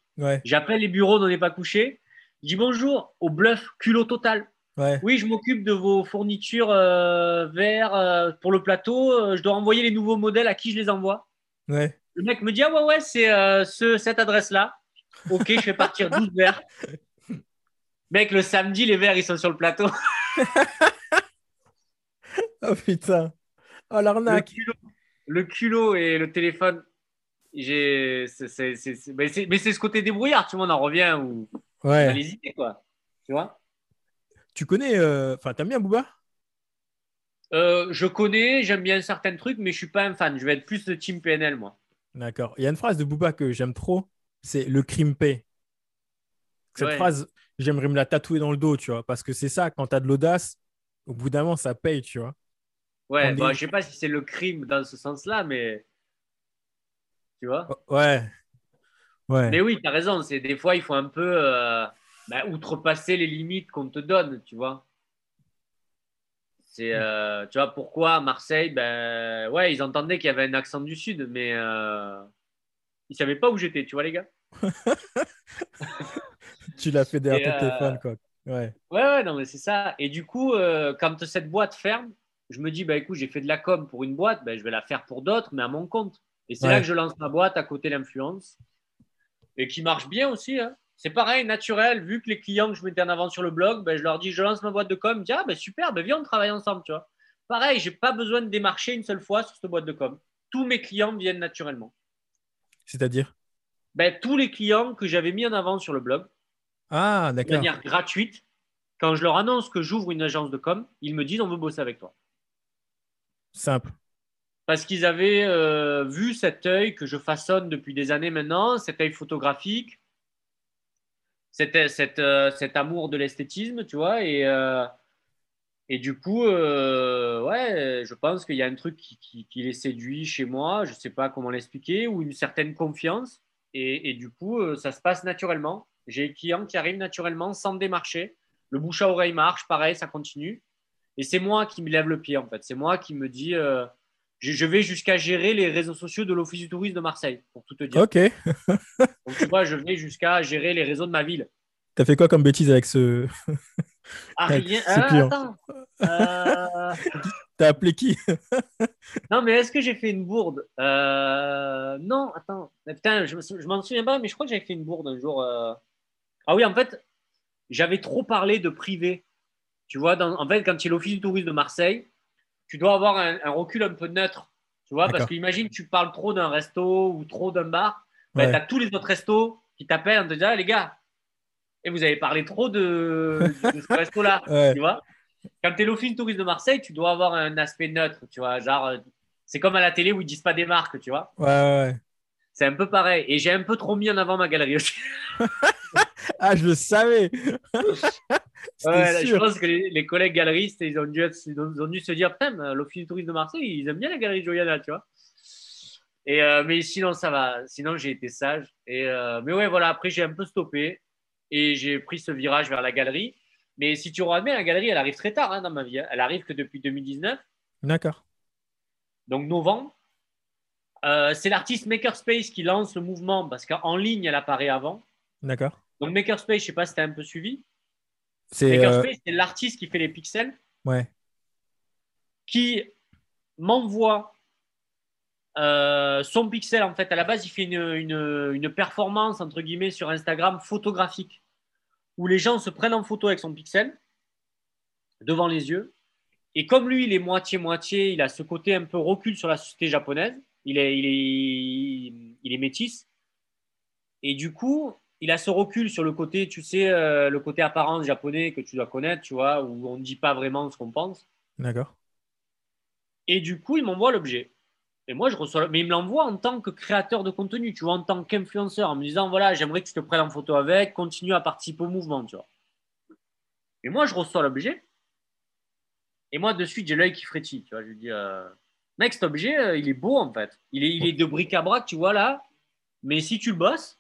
J'appelle les bureaux, on n'est pas couché. Je dis bonjour, au bluff, culot total. Oui, je m'occupe de vos fournitures euh, verts euh, pour le plateau. je dois envoyer les nouveaux modèles. À qui je les envoie Le mec me dit Ah ouais, ouais, c'est ce, cette adresse-là. Ok, je fais partir 12 verres. Mec, le samedi, les verres, ils sont sur le plateau. oh putain. Oh l'arnaque. Le, culot, et le téléphone. J'ai, mais c'est ce côté débrouillard, tu vois, on en revient ou ouais. on quoi. Tu vois? Tu connais, euh, enfin, t'aimes bien Booba? Euh, Je connais, j'aime bien certains trucs, mais je suis pas un fan. Je vais être plus de Team PNL, moi. D'accord. Il y a une phrase de Booba que j'aime trop, c'est le crime. Cette phrase, j'aimerais me la tatouer dans le dos, tu vois, parce que c'est ça, quand tu as de l'audace, au bout d'un moment, ça paye, tu vois. Ouais, bah, je sais pas si c'est le crime dans ce sens-là, mais tu vois. Oh, ouais. Ouais. Mais oui, tu as raison, c'est des fois, il faut un peu euh, bah, outrepasser les limites qu'on te donne, tu vois. C'est, euh, tu vois, pourquoi Marseille ben, Ouais, ils entendaient qu'il y avait un accent du Sud, mais euh, ils savaient pas où j'étais, tu vois, les gars. tu l'as fait derrière ton téléphone, quoi. Ouais. ouais, ouais, non, mais c'est ça. Et du coup, euh, quand cette boîte ferme, je me dis, bah écoute, j'ai fait de la com pour une boîte, bah, je vais la faire pour d'autres, mais à mon compte. Et c'est là que je lance ma boîte à côté l'influence. Et qui marche bien aussi. Hein. C'est pareil, naturel. Vu que les clients que je mettais en avant sur le blog, bah, je leur dis, je lance ma boîte de com. Ils me disent, ah, bah, super, viens, on travaille ensemble, tu vois. Pareil, j'ai pas besoin de démarcher une seule fois sur cette boîte de com. Tous mes clients viennent naturellement. C'est-à-dire? Ben, Tous les clients que j'avais mis en avant sur le blog, ah, de manière gratuite. Quand je leur annonce que j'ouvre une agence de com, ils me disent on veut bosser avec toi. Simple. Parce qu'ils avaient euh, vu cet œil que je façonne depuis des années maintenant, cet œil photographique, cet, euh, cet, amour de l'esthétisme, tu vois. Et, euh, et du coup, ouais, je pense qu'il y a un truc qui, qui, les séduit chez moi, je ne sais pas comment l'expliquer, ou une certaine confiance. Et, et du coup, ça se passe naturellement. J'ai des clients qui arrivent naturellement sans démarcher. Le bouche à oreille marche, pareil, ça continue. Et c'est moi qui me lève le pied, en fait. C'est moi qui me dis, euh, je, vais jusqu'à gérer les réseaux sociaux de l'Office du tourisme de Marseille, pour tout te dire. Ok. Donc, tu vois, je vais jusqu'à gérer les réseaux de ma ville. T'as fait quoi comme bêtise avec ce. Ah, rien. Ah, attends. Euh, T'as appelé qui Non, mais est-ce que j'ai fait une bourde? Euh, Non, attends. Putain, je, je m'en souviens pas, mais je crois que j'avais fait une bourde un jour. Ah oui, en fait, j'avais trop parlé de privé. Tu vois, en fait, quand tu es l'Office du tourisme de Marseille, tu dois avoir un, recul un peu neutre Tu vois, parce D'accord. que imagine, tu parles trop d'un resto ou trop d'un bar, ben, Ouais. tu as tous les autres restos qui t'appellent en te disant, Ah, les gars, et vous avez parlé trop de, de ce resto-là. Ouais. Tu vois Quand tu es l'office touriste de Marseille, tu dois avoir un aspect neutre. Tu vois, genre, euh, c'est comme à la télé où ils disent pas des marques, tu vois. Ouais, ouais. C'est un peu pareil. Et j'ai un peu trop mis en avant ma galerie aussi. Ah, je le savais. Ouais, je pense que les, les collègues galeristes, ils ont, dû, être- ils ont- dû se dire, putain, l'office du tourisme de Marseille, ils aiment bien la galerie Joyana, tu vois. Et, euh, mais sinon, ça va. Sinon, j'ai été sage. Et, euh, mais ouais, voilà, après, j'ai un peu stoppé et j'ai pris ce virage vers la galerie. Mais si tu regardes bien, la galerie, elle arrive très tard hein, dans ma vie. hein. Elle arrive que depuis 2019, D'accord. donc novembre. Euh, c'est l'artiste Makerspace qui lance le mouvement parce qu'en ligne, elle apparaît avant. D'accord. Donc, Makerspace, je ne sais pas si tu as un peu suivi. C'est. euh, Makerspace, c'est l'artiste qui fait les pixels. Ouais. qui m'envoie euh, son pixel. En fait, à la base, il fait une, une- une performance, entre guillemets, sur Instagram photographique, où les gens se prennent en photo avec son pixel devant les yeux. Et comme lui, il est moitié-moitié, il a ce côté un peu recul sur la société japonaise. Il est, il est, il est métis. Et du coup, il a ce recul sur le côté, tu sais, euh, le côté apparence japonais que tu dois connaître, tu vois, où on ne dit pas vraiment ce qu'on pense. D'accord. Et du coup, il m'envoie l'objet. Et moi, je reçois. Mais il me l'envoie en tant que créateur de contenu, tu vois, en tant qu'influenceur, en me disant voilà, j'aimerais que tu te prennes en photo avec, continue à participer au mouvement, tu vois. Et moi, je reçois l'objet. Et moi, de suite, j'ai l'œil qui frétille, tu vois. Je lui dis euh, mec, cet objet, euh, il est beau, en fait. Il est, il est de bric-à-brac, tu vois, là. Mais si tu le bosses,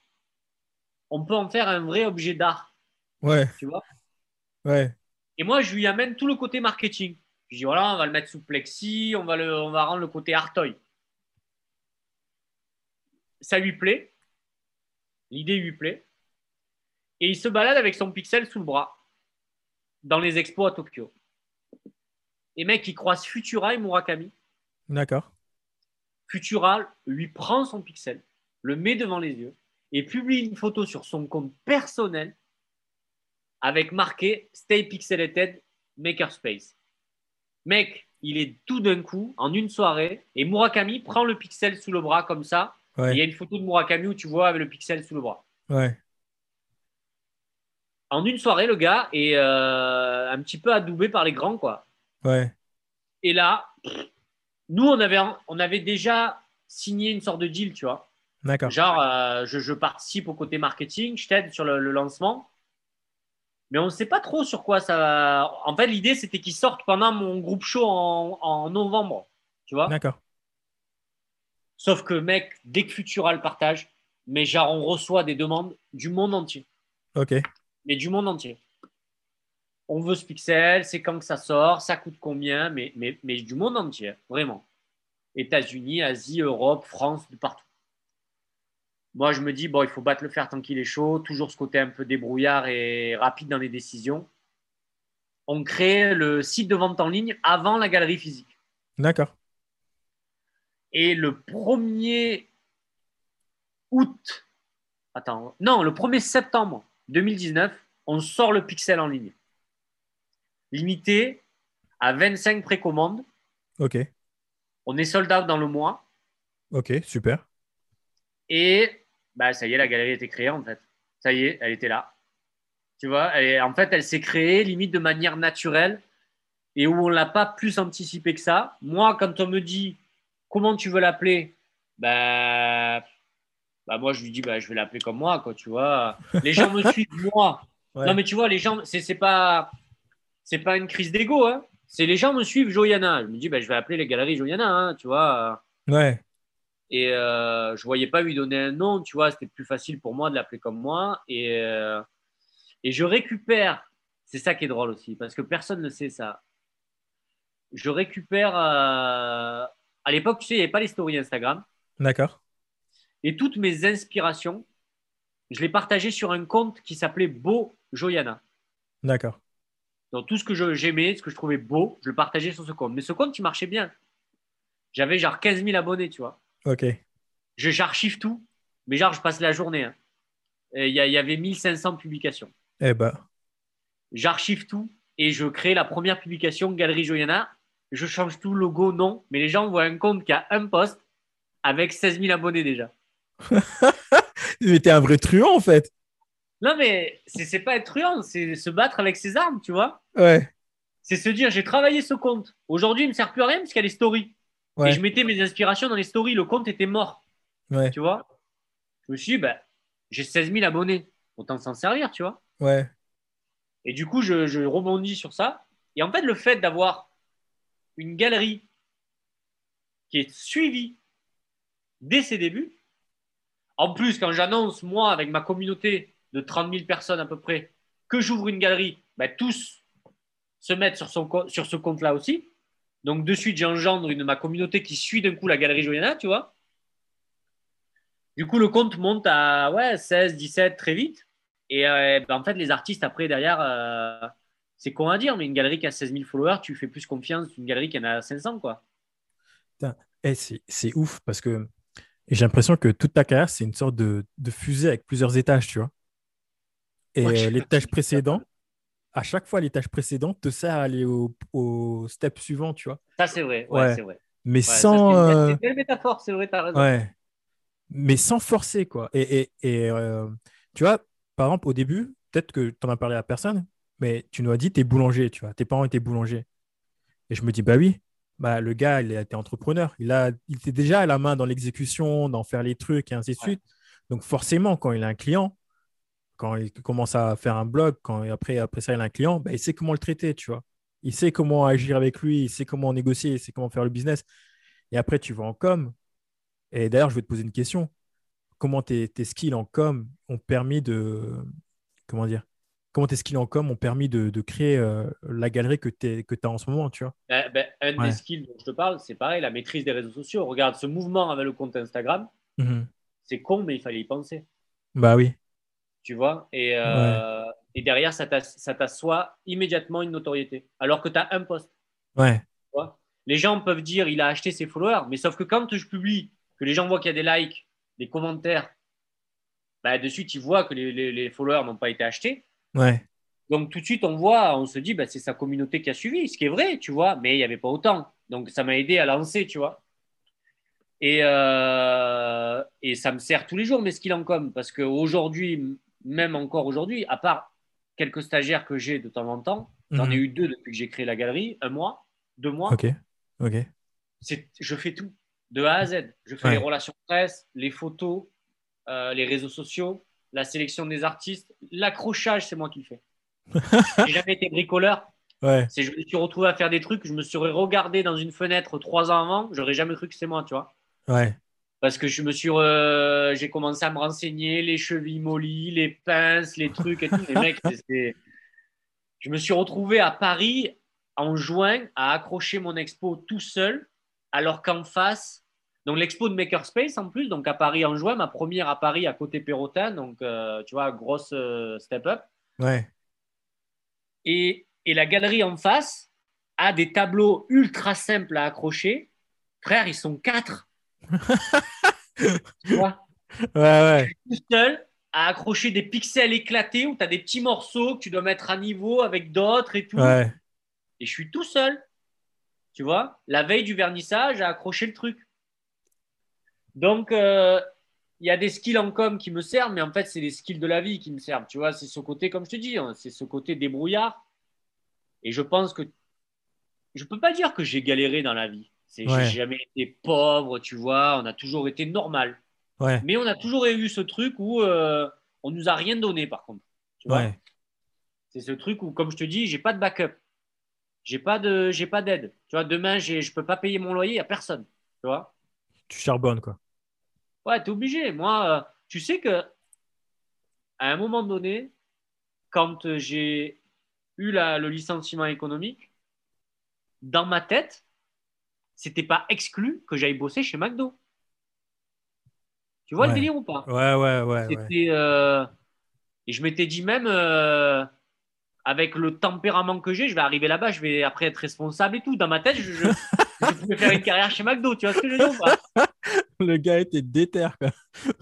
on peut en faire un vrai objet d'art, Ouais. tu vois? Ouais. Et moi, je lui amène tout le côté marketing. Je dis voilà, on va le mettre sous plexi, on va, le, on va rendre le côté artoy. Ça lui plaît. L'idée lui plaît. Et il se balade avec son pixel sous le bras dans les expos à Tokyo. Et mec, il croise Futura et Murakami. D'accord. Futura lui prend son pixel, le met devant les yeux et publie une photo sur son compte personnel avec marqué Stay Pixelated Makerspace. Mec, il est tout d'un coup, en une soirée, et Murakami prend le pixel sous le bras comme ça. Ouais. Il y a une photo de Murakami où tu vois avec le pixel sous le bras. Ouais. En une soirée, le gars est euh, un petit peu adoubé par les grands, quoi. Ouais. Et là, nous, on avait, on avait déjà signé une sorte de deal, tu vois. D'accord. Genre, euh, je, je participe au côté marketing, je t'aide sur le, le lancement. Mais on ne sait pas trop sur quoi ça va. En fait, l'idée, c'était qu'il sorte pendant mon groupe show en, en novembre. Tu vois D'accord. Sauf que, mec, dès que Futura le partage, mais genre, on reçoit des demandes du monde entier. Ok. Mais du monde entier. On veut ce pixel, c'est quand que ça sort, ça coûte combien, mais, mais, mais du monde entier, vraiment. États-Unis, Asie, Europe, France, de partout. Moi, je me dis, bon, il faut battre le fer tant qu'il est chaud, toujours ce côté un peu débrouillard et rapide dans les décisions. On crée le site de vente en ligne avant la galerie physique. D'accord. Et le 1er août, attends, non, le 1er septembre 2019, on sort le pixel en ligne. Limité à 25 précommandes. Ok. On est sold out dans le mois. Ok. Super. Et bah, ça y est, la galerie était créée en fait. Ça y est, elle était là. Tu vois, elle est- en fait, elle s'est créée limite de manière naturelle et où on ne l'a pas plus anticipé que ça. Moi, quand on me dit comment tu veux l'appeler, bah, bah moi je lui dis bah, je vais l'appeler comme moi, quoi, tu vois. Les gens me suivent moi. Ouais. Non, mais tu vois, les gens, c'est pas, c'est pas une crise d'ego, hein. C'est les gens me suivent Joyana. Je me dis bah, je vais appeler les galeries Joyana, hein, tu vois. Ouais. Et euh, je voyais pas lui donner un nom, tu vois, c'était plus facile pour moi de l'appeler comme moi. Et, euh, et je récupère, c'est ça qui est drôle aussi, parce que personne ne sait ça. Je récupère, euh, à l'époque, tu sais, il n'y avait pas les stories Instagram. D'accord. Et toutes mes inspirations, je les partageais sur un compte qui s'appelait Beau Joyana. D'accord. Donc tout ce que je- j'aimais, ce que je trouvais beau, je le partageais sur ce compte. Mais ce compte, il marchait bien. J'avais genre 15 000 abonnés, tu vois. Ok. je j'archive tout, mais genre je passe la journée. hein. Il y, a- y avait 1500 publications. Eh ben. J'archive tout et je crée la première publication Galerie Joyana je change tout, logo, non. Mais les gens voient un compte qui a un post avec 16 000 abonnés déjà. mais t'es un vrai truand en fait. Non, mais c'est pas être truand, c'est se battre avec ses armes, tu vois. Ouais. C'est se dire, j'ai travaillé ce compte. Aujourd'hui, il ne me sert plus à rien parce qu'il y a les stories. Ouais. Et je mettais mes inspirations dans les stories. Le compte était mort, Ouais. tu vois. Je me suis dit, bah, j'ai 16 000 abonnés. Autant s'en servir, tu vois. Ouais. Et du coup, je, je rebondis sur ça. Et en fait, le fait d'avoir une galerie qui est suivie dès ses débuts, en plus, quand j'annonce, moi, avec ma communauté de 30 000 personnes à peu près, que j'ouvre une galerie, ben, tous se mettent sur, son, sur ce compte-là aussi. Donc, de suite, j'engendre une, ma communauté qui suit d'un coup la galerie Joyana, tu vois. Du coup, le compte monte à ouais, 16, 17 très vite. Et euh, ben, en fait, les artistes, après, derrière, euh, c'est con à dire, mais une galerie qui a 16 000 followers, tu fais plus confiance qu'une galerie qui en a 500, quoi. Eh, c'est c'est ouf parce que j'ai l'impression que toute ta carrière, c'est une sorte de, de fusée avec plusieurs étages, tu vois. Et Ouais, euh, sais l'étage pas. précédent, à chaque fois, l'étage précédent te sert à aller au, au step suivant, tu vois. Ça, c'est vrai. Ouais, Ouais. c'est vrai. Mais sans. euh, c'est une belle métaphore, c'est vrai, t'as raison. Ouais. Mais sans forcer, quoi. Et, et, et, euh, tu vois, par exemple, au début, peut-être que tu n'en as parlé à personne, mais tu nous as dit, tu es boulanger, tu vois. Tes parents étaient boulangers. Et je me dis, bah oui, bah, le gars, il était entrepreneur. Il, a, il était déjà à la main dans l'exécution, d'en faire les trucs et ainsi de Ouais. suite. Donc, forcément, quand il a un client, quand il commence à faire un blog, quand après, après ça, il a un client, bah, il sait comment le traiter, tu vois. Il sait comment agir avec lui, il sait comment négocier, il sait comment faire le business. Et après, tu vas en com. Et d'ailleurs, je vais te poser une question. Comment tes, tes skills en com ont permis de. Comment dire Comment tes skills en com ont permis de, de créer euh, la galerie que tu que as en ce moment, tu vois? Ben, ben, un Ouais. des skills dont je te parle, c'est pareil, la maîtrise des réseaux sociaux. Regarde, ce mouvement avec le compte Instagram, Mhm. c'est con, mais il fallait y penser. Bah oui. Tu vois et, euh, et derrière, ça t'as- ça t'assoit immédiatement une notoriété. Alors que tu as un post. Ouais. tu vois? Les gens peuvent dire il a acheté ses followers, mais sauf que quand je publie, que les gens voient qu'il y a des likes, des commentaires, ben, de suite, ils voient que les, les- les followers n'ont pas été achetés. Ouais. Donc tout de suite, on voit, on se dit, bah, c'est sa communauté qui a suivi, ce qui est vrai, tu vois, mais il n'y avait pas autant. Donc ça m'a aidé à lancer, tu vois. Et, euh, et ça me sert tous les jours, mes skills en com, parce qu'aujourd'hui, même encore aujourd'hui, à part quelques stagiaires que j'ai de temps en temps, j'en ai Mhm. eu deux depuis que j'ai créé la galerie, un mois, deux mois, Ok. Ok. je fais tout, de A à Z. Je fais Ouais. les relations presse, les photos, euh, les réseaux sociaux, la sélection des artistes, l'accrochage, c'est moi qui le fais. j'ai jamais été bricoleur. Ouais. C'est je me suis retrouvé à faire des trucs, je me serais regardé dans une fenêtre trois ans avant, j'aurais jamais cru que c'est moi, tu vois. Ouais. Parce que je me suis, re- j'ai commencé à me renseigner, les chevilles mollies, les pinces, les trucs et tout. Les mecs, c'est- je me suis retrouvé à Paris en juin à accrocher mon expo tout seul, alors qu'en face, donc l'expo de Makerspace en plus, donc à Paris en juin, ma première à Paris à côté Perrotin, donc euh, tu vois, grosse euh, step up. Ouais. Et, et la galerie en face a des tableaux ultra simples à accrocher. Frère, ils sont quatre. Tu vois Ouais. Ouais. tout seul à accrocher des pixels éclatés où tu as des petits morceaux que tu dois mettre à niveau avec d'autres et tout. Ouais. Et je suis tout seul, tu vois, la veille du vernissage à accrocher le truc. Donc, euh, il y a des skills en com qui me servent, mais en fait, c'est les skills de la vie qui me servent. Tu vois, c'est ce côté, comme je te dis, hein, c'est ce côté débrouillard. Et je pense que je peux pas dire que j'ai galéré dans la vie. C'est, Ouais. J'ai jamais été pauvre, tu vois. On a toujours été normal. Ouais. Mais on a toujours eu ce truc où euh, on nous a rien donné, par contre. Tu vois Ouais. c'est ce truc où, comme je te dis, j'ai pas de backup. J'ai pas de, j'ai pas d'aide. Tu vois, demain, je peux pas payer mon loyer à personne. Tu vois Tu charbonnes, quoi. Ouais, t'es obligé. Moi, euh, tu sais que à un moment donné, quand j'ai eu la- le licenciement économique, dans ma tête, c'était pas exclu que j'aille bosser chez McDo. Tu vois Ouais. le délire ou pas? Ouais, ouais, ouais. euh, Et je m'étais dit même, euh, avec le tempérament que j'ai, je vais arriver là-bas, je vais après être responsable et tout. Dans ma tête, je, je, je pouvais faire une carrière chez McDo. Tu vois ce que je veux dire ou pas? Le gars était déter, quoi.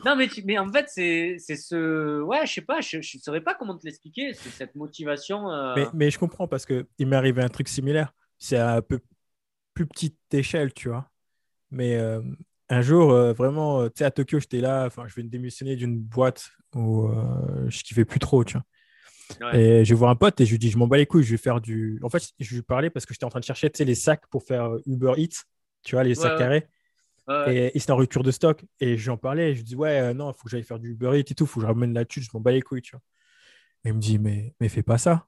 Non, mais, tu- mais en fait, c'est c'est ce. Ouais, je sais pas, je ne saurais pas comment te l'expliquer. Cette motivation. euh, Mais, mais je comprends parce qu'il m'est arrivé un truc similaire. C'est un peu plus petite échelle, tu vois. Mais euh, un jour, euh, vraiment, euh, tu sais, à Tokyo, j'étais là, enfin, je vais me démissionner d'une boîte où je kiffais plus trop, tu vois. Ouais. Et je voir un pote et je lui dis, je m'en bats les couilles, je vais faire du. En fait, je lui parlais parce que j'étais en train de chercher, tu sais, les sacs pour faire Uber Eats, tu vois, les sacs ouais. carrés. Ouais. Et, et c'était en rupture de stock. Et je lui en parlais, et je lui dis, ouais, euh, non, il faut que j'aille faire du Uber Eats et tout, faut que je ramène là-dessus, je m'en bats les couilles, tu vois. Et il me dit, mais, mais fais pas ça.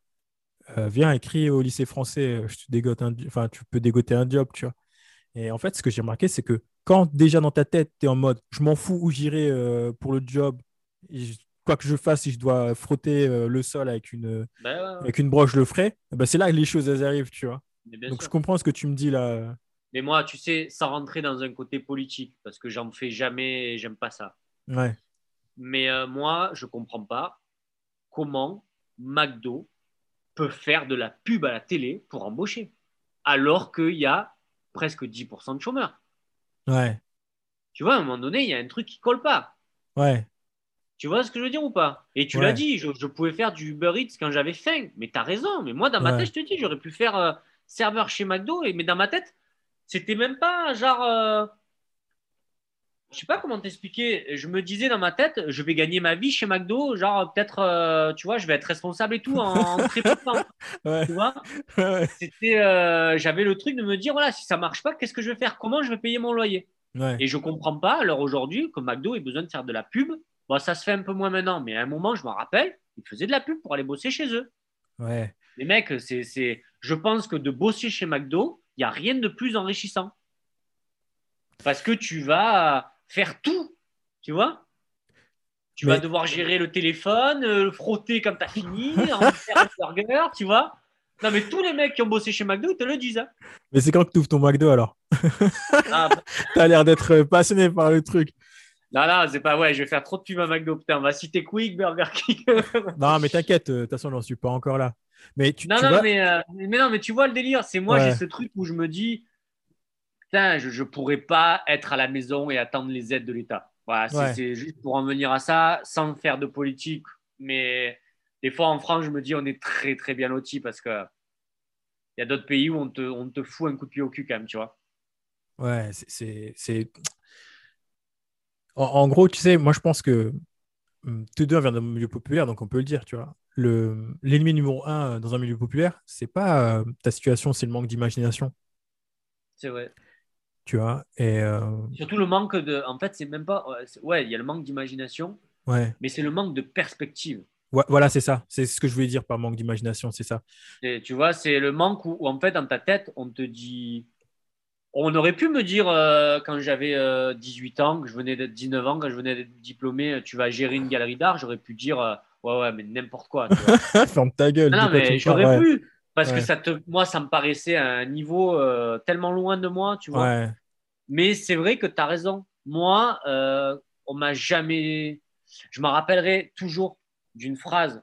Euh, viens, écris au lycée français, euh, je te dégote un... enfin, tu peux dégoter un job, tu vois. Et en fait, ce que j'ai remarqué, c'est que quand déjà dans ta tête, tu es en mode, je m'en fous où j'irai euh, pour le job, et je- quoi que je fasse, si je dois frotter euh, le sol avec une, ouais, ouais. avec une broche, je le ferai, eh ben, c'est là que les choses elles arrivent, tu vois. Donc sûr. je comprends ce que tu me dis là. Mais moi, tu sais, sans rentrer dans un côté politique, parce que j'en fais jamais et j'aime pas ça. Ouais, Mais euh, moi, je comprends pas comment McDo peut faire de la pub à la télé pour embaucher, alors qu'il y a presque 10% de chômeurs. ouais, Tu vois, à un moment donné, il y a un truc qui colle pas. ouais, Tu vois ce que je veux dire ou pas? Et tu Ouais. l'as dit, je, je pouvais faire du Uber Eats quand j'avais faim. Mais tu as raison. Mais moi, dans ma Ouais. tête, je te dis, j'aurais pu faire euh, serveur chez McDo. Et, mais dans ma tête, c'était même pas genre. euh, je sais pas comment t'expliquer. Je me disais dans ma tête, je vais gagner ma vie chez McDo. Genre, peut-être, euh, tu vois, je vais être responsable et tout en, en très peu de temps. ouais, Tu vois ouais, C'était, euh, J'avais le truc de me dire, voilà, si ça marche pas, qu'est-ce que je vais faire? Comment je vais payer mon loyer? Et je comprends pas, alors aujourd'hui, que McDo ait besoin de faire de la pub. Bon, ça se fait un peu moins maintenant, mais à un moment, je m'en rappelle, ils faisaient de la pub pour aller bosser chez eux. ouais. Les mecs, c'est... je pense que de bosser chez McDo, il n'y a rien de plus enrichissant. Parce que tu vas faire tout, tu vois Tu Mais- vas devoir gérer le téléphone, euh, le frotter quand tu as fini, en faire un burger, tu vois Non, mais tous les mecs qui ont bossé chez McDo, ils te le disent. hein. Mais c'est quand que tu ouvres ton McDo alors Ah, Tu as l'air d'être passionné par le truc. non, non, c'est pas ouais, je vais faire trop de pub à McDo. Putain, on va citer Quick, Burger King. Non, mais t'inquiète, euh, de toute façon, j'en suis pas encore là. Mais tu, Non, tu non, vois- mais, euh, mais non, mais tu vois le délire. C'est moi, Ouais. j'ai ce truc où je me dis, je ne pourrais pas être à la maison et attendre les aides de l'État. Voilà, c'est Ouais. c'est juste pour en venir à ça, sans faire de politique. Mais des fois, en France, je me dis, on est très, très bien lotis parce que il y a d'autres pays où on te, on te fout un coup de pied au cul quand même, tu vois. Ouais, c'est- En, en gros, tu sais, moi je pense que hum, tous deux on vient d'un milieu populaire, donc on peut le dire, tu vois. Le, l'ennemi numéro un euh, dans un milieu populaire, c'est pas euh, ta situation, c'est le manque d'imagination, C'est vrai. Tu vois. Et euh, Surtout le manque de. En fait, c'est même pas. ouais, c'est- Ouais, il y a le manque d'imagination, ouais, mais c'est le manque de perspective. Ouais, voilà, c'est ça. C'est ce que je voulais dire par manque d'imagination, c'est ça. Et tu vois, c'est le manque où, où, en fait, dans ta tête, on te dit. On aurait pu me dire euh, quand j'avais euh, 18 ans, que je venais d'être 19 ans, quand je venais d'être diplômé, euh, tu vas gérer une galerie d'art, j'aurais pu dire euh, ouais, ouais, mais n'importe quoi. Ferme ta gueule. non, mais j'aurais ouais. pu. Parce Ouais. que ça te, moi, ça me paraissait à un niveau euh, tellement loin de moi, tu vois. Mais c'est vrai que tu as raison. Moi, euh, on m'a jamais. Je me rappellerai toujours d'une phrase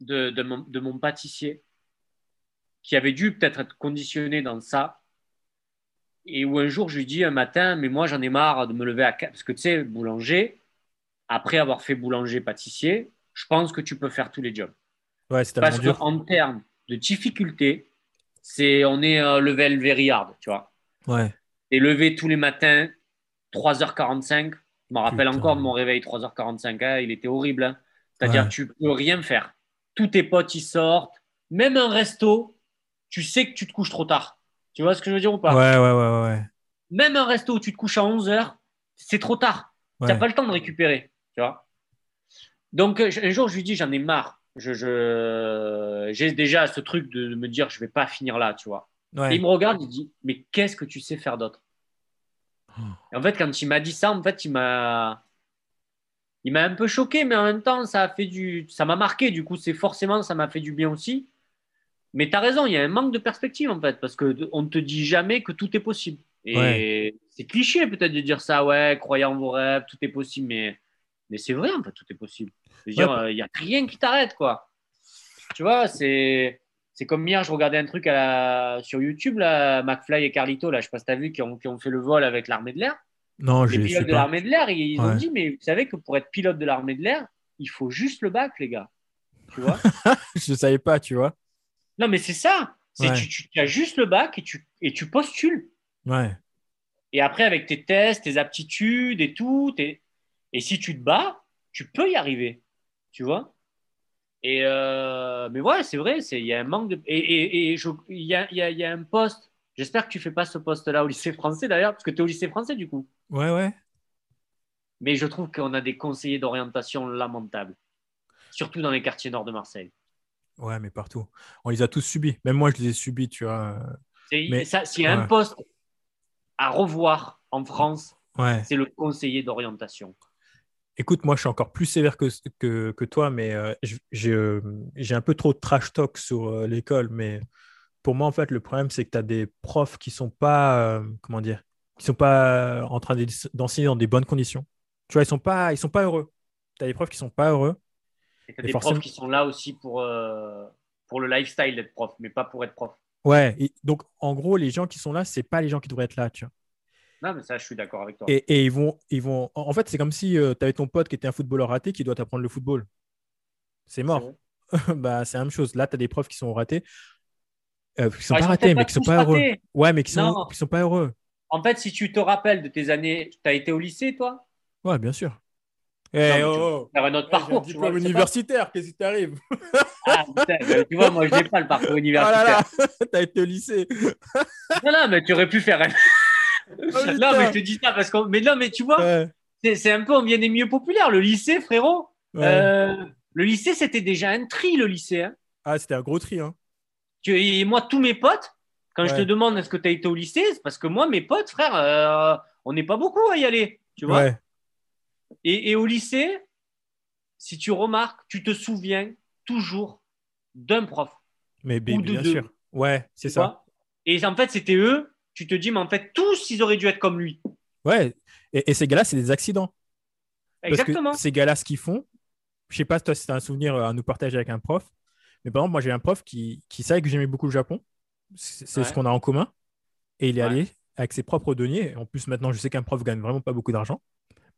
de, de, mon, de mon pâtissier qui avait dû peut-être être conditionné dans ça. Et où un jour, je lui dis un matin, mais moi, j'en ai marre de me lever à 4. Parce que tu sais, boulanger, après avoir fait boulanger-pâtissier, je pense que tu peux faire tous les jobs. ouais, c'est Parce qu'en termes de difficulté, c'est, on est euh, level very hard, tu vois Ouais, et levé tous les matins, 3h45. Je me rappelle Putain. encore de mon réveil, 3h45. hein, il était horrible. hein. C'est-à-dire, Ouais. tu peux rien faire. Tous tes potes, ils sortent. Même un resto, tu sais que tu te couches trop tard. Tu vois ce que je veux dire ou pas? Ouais, ouais, ouais, ouais. Même un resto où tu te couches à 11h, c'est trop tard. Tu n'as pas le temps de récupérer. Tu vois Donc, euh, un jour, je lui dis, j'en ai marre. Je, je- J'ai déjà ce truc de me dire, je vais pas finir là, tu vois. Ouais. Et il me regarde, il dit Mais qu'est-ce que tu sais faire d'autre? Et en fait, quand il m'a dit ça, en fait, il m'a. Il m'a un peu choqué, mais en même temps, ça a fait du. Ça m'a marqué, du coup, c'est forcément, ça m'a fait du bien aussi. Mais tu as raison, il y a un manque de perspective, en fait, parce qu'on ne te dit jamais que tout est possible. Et Ouais. c'est cliché, peut-être, de dire ça, ouais, croyez en vos rêves, tout est possible, mais, mais c'est vrai, en fait, tout est possible. Je veux dire, Ouais. il n'y a rien qui t'arrête, quoi. Tu vois, c'est. C'est comme hier, je regardais un truc à la- sur YouTube, là, McFly et Carlito, là, je sais pas si tu as vu, qui ont, qui ont fait le vol avec l'armée de l'air. Non, Les je pilotes de l'armée de l'air, ils ont dit, mais vous savez que pour être pilote de l'armée de l'air, il faut juste le bac, les gars. Tu vois Je savais pas, tu vois. Non, mais c'est ça. Ouais. tu, tu- tu as juste le bac et tu, et tu postules. Ouais. Et après, avec tes tests, tes aptitudes et tout, et si tu te bats, tu peux y arriver. Tu vois et euh, Mais ouais, c'est vrai, il y a un manque de. Et, et- et je- il y, a, il y a- il y a un poste. J'espère que tu fais pas ce poste-là au lycée français d'ailleurs, parce que tu es au lycée français du coup. Ouais, ouais. Mais je trouve qu'on a des conseillers d'orientation lamentables, surtout dans les quartiers nord de Marseille. Ouais, mais partout. On les a tous subis. Même moi, je les ai subis, tu vois. Mais- ça- S'il y a un poste à revoir en France, Ouais. c'est le conseiller d'orientation. Écoute, moi, je suis encore plus sévère que, que, que toi, mais euh, j'ai euh, un peu trop de trash talk sur euh, l'école. Mais pour moi, en fait, le problème, c'est que tu as des profs qui sont pas, euh, comment dire, qui sont pas en train d'en- d'enseigner dans des bonnes conditions. Tu vois, ils sont pas, ils sont pas heureux. Tu as des profs qui sont pas heureux. Et t'as Et des forcément- profs qui sont là aussi pour, pour le lifestyle d'être prof, mais pas pour être prof. Ouais. et donc, en gros, les gens qui sont là, c'est pas les gens qui devraient être là, tu vois. Non, mais ça, je suis d'accord avec toi. Et, et ils vont, ils vont. En fait, c'est comme si tu avais ton pote qui était un footballeur raté qui doit t'apprendre le football. C'est mort. C'est bah, c'est la même chose. Là, tu as des profs qui sont ratés. Euh, qui sont Ah, ils pas ratés, mais qui sont pas heureux. Ouais, mais qui sont, Non. qui sont pas heureux. En fait, si tu te rappelles de tes années, tu as été au lycée, toi? Ouais, bien sûr. Eh, mais tu- oh, Faire un autre oh, parcours. un tu diplôme universitaire, qu'est-ce qui t'arrive? Ah, putain, bah, tu vois, moi, je n'ai pas le parcours Oh là universitaire. là, t'as été au lycée. Non, non, mais tu aurais pu faire. Oh, non, putain. mais je te dis ça parce que. Mais non, mais tu vois, Ouais, c'est un peu, on vient des milieux populaires. Le lycée, frérot. ouais. euh, le lycée, c'était déjà un tri, le lycée. hein. Ah, c'était un gros tri. Hein. Tu- et moi, tous mes potes, quand je te demande est-ce que tu as été au lycée, c'est parce que moi, mes potes, frère, euh, on n'est pas beaucoup à y aller. Tu vois Ouais, et, et au lycée, si tu remarques, tu te souviens toujours d'un prof. mais de bien deux. sûr. Ouais, c'est ça. Et en fait, c'était eux. Tu te dis, mais en fait, tous, ils auraient dû être comme lui. Ouais. Et, et ces gars-là, c'est des accidents. Parce Exactement. que ces gars-là, ce qu'ils font, je sais pas, toi, si tu as un souvenir à nous partager avec un prof, mais par exemple, moi, j'ai un prof qui, qui savait que j'aimais beaucoup le Japon. C'est c'est ce qu'on a en commun. Et il est Ouais. allé avec ses propres deniers. En plus, maintenant, je sais qu'un prof gagne vraiment pas beaucoup d'argent.